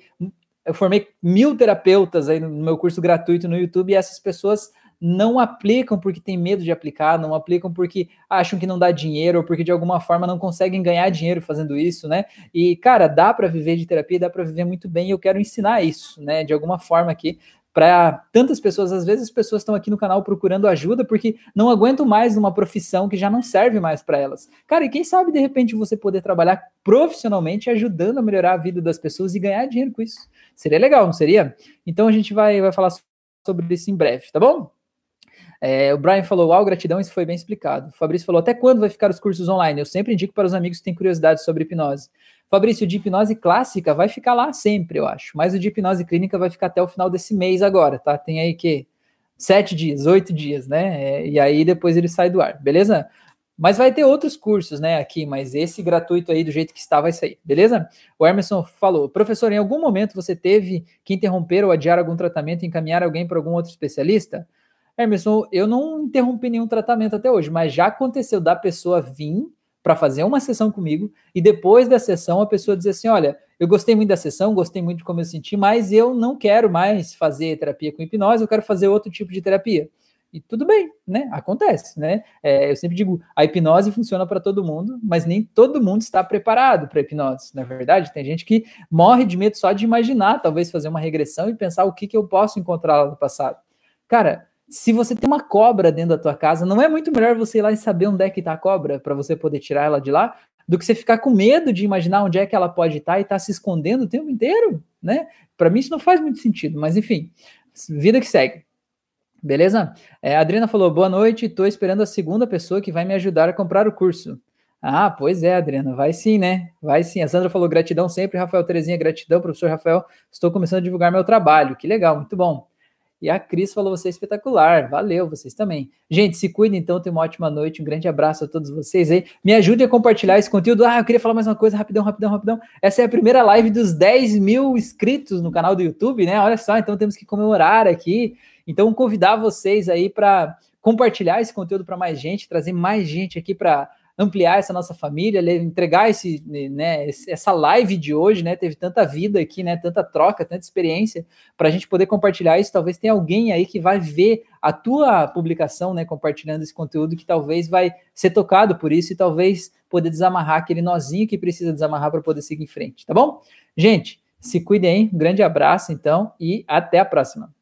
Eu formei mil terapeutas aí no meu curso gratuito no YouTube e essas pessoas não aplicam porque tem medo de aplicar, não aplicam porque acham que não dá dinheiro ou porque de alguma forma não conseguem ganhar dinheiro fazendo isso, né? E cara, dá para viver de terapia, dá para viver muito bem, e eu quero ensinar isso, né, de alguma forma aqui para tantas pessoas, às vezes as pessoas estão aqui no canal procurando ajuda porque não aguentam mais uma profissão que já não serve mais para elas. Cara, e quem sabe de repente você poder trabalhar profissionalmente ajudando a melhorar a vida das pessoas e ganhar dinheiro com isso. Seria legal, não seria? Então a gente vai, vai falar sobre isso em breve, tá bom? É, o Brian falou, uau, gratidão, isso foi bem explicado. O Fabrício falou, até quando vai ficar os cursos online? Eu sempre indico para os amigos que têm curiosidade sobre hipnose. Fabrício, o de hipnose clássica vai ficar lá sempre, eu acho. Mas o de hipnose clínica vai ficar até o final desse mês agora, tá? Tem aí que sete dias, oito dias, né? É, e aí depois ele sai do ar, beleza? Mas vai ter outros cursos, né, aqui, mas esse gratuito aí, do jeito que está, vai sair, beleza? O Emerson falou, professor, em algum momento você teve que interromper ou adiar algum tratamento e encaminhar alguém para algum outro especialista? Emerson, eu não interrompi nenhum tratamento até hoje, mas já aconteceu da pessoa vir para fazer uma sessão comigo e depois da sessão a pessoa dizer assim: olha, eu gostei muito da sessão, gostei muito de como eu senti, mas eu não quero mais fazer terapia com hipnose, eu quero fazer outro tipo de terapia. E tudo bem, né? Acontece, né? É, eu sempre digo, a hipnose funciona para todo mundo, mas nem todo mundo está preparado para hipnose. Na é verdade, tem gente que morre de medo só de imaginar, talvez fazer uma regressão e pensar o que, que eu posso encontrar lá no passado. Cara, se você tem uma cobra dentro da tua casa, não é muito melhor você ir lá e saber onde é que tá a cobra para você poder tirar ela de lá, do que você ficar com medo de imaginar onde é que ela pode estar tá e estar tá se escondendo o tempo inteiro, né? Para mim isso não faz muito sentido, mas enfim, vida que segue. Beleza? É, a Adriana falou: boa noite, estou esperando a segunda pessoa que vai me ajudar a comprar o curso. Ah, pois é, Adriana, vai sim, né? Vai sim. A Sandra falou gratidão sempre, Rafael Terezinha, gratidão, professor Rafael. Estou começando a divulgar meu trabalho. Que legal, muito bom. E a Cris falou: você é espetacular. Valeu, vocês também. Gente, se cuidem então, tenham uma ótima noite. Um grande abraço a todos vocês aí. Me ajudem a compartilhar esse conteúdo. Ah, eu queria falar mais uma coisa, rapidão, rapidão, rapidão. Essa é a primeira live dos 10 mil inscritos no canal do YouTube, né? Olha só, então temos que comemorar aqui. Então, convidar vocês aí para compartilhar esse conteúdo para mais gente, trazer mais gente aqui para ampliar essa nossa família, entregar esse, né, essa live de hoje, né? Teve tanta vida aqui, né? Tanta troca, tanta experiência, para a gente poder compartilhar isso. Talvez tenha alguém aí que vai ver a tua publicação, né? Compartilhando esse conteúdo que talvez vai ser tocado por isso e talvez poder desamarrar aquele nozinho que precisa desamarrar para poder seguir em frente, tá bom? Gente, se cuidem, hein? Um grande abraço, então, e até a próxima.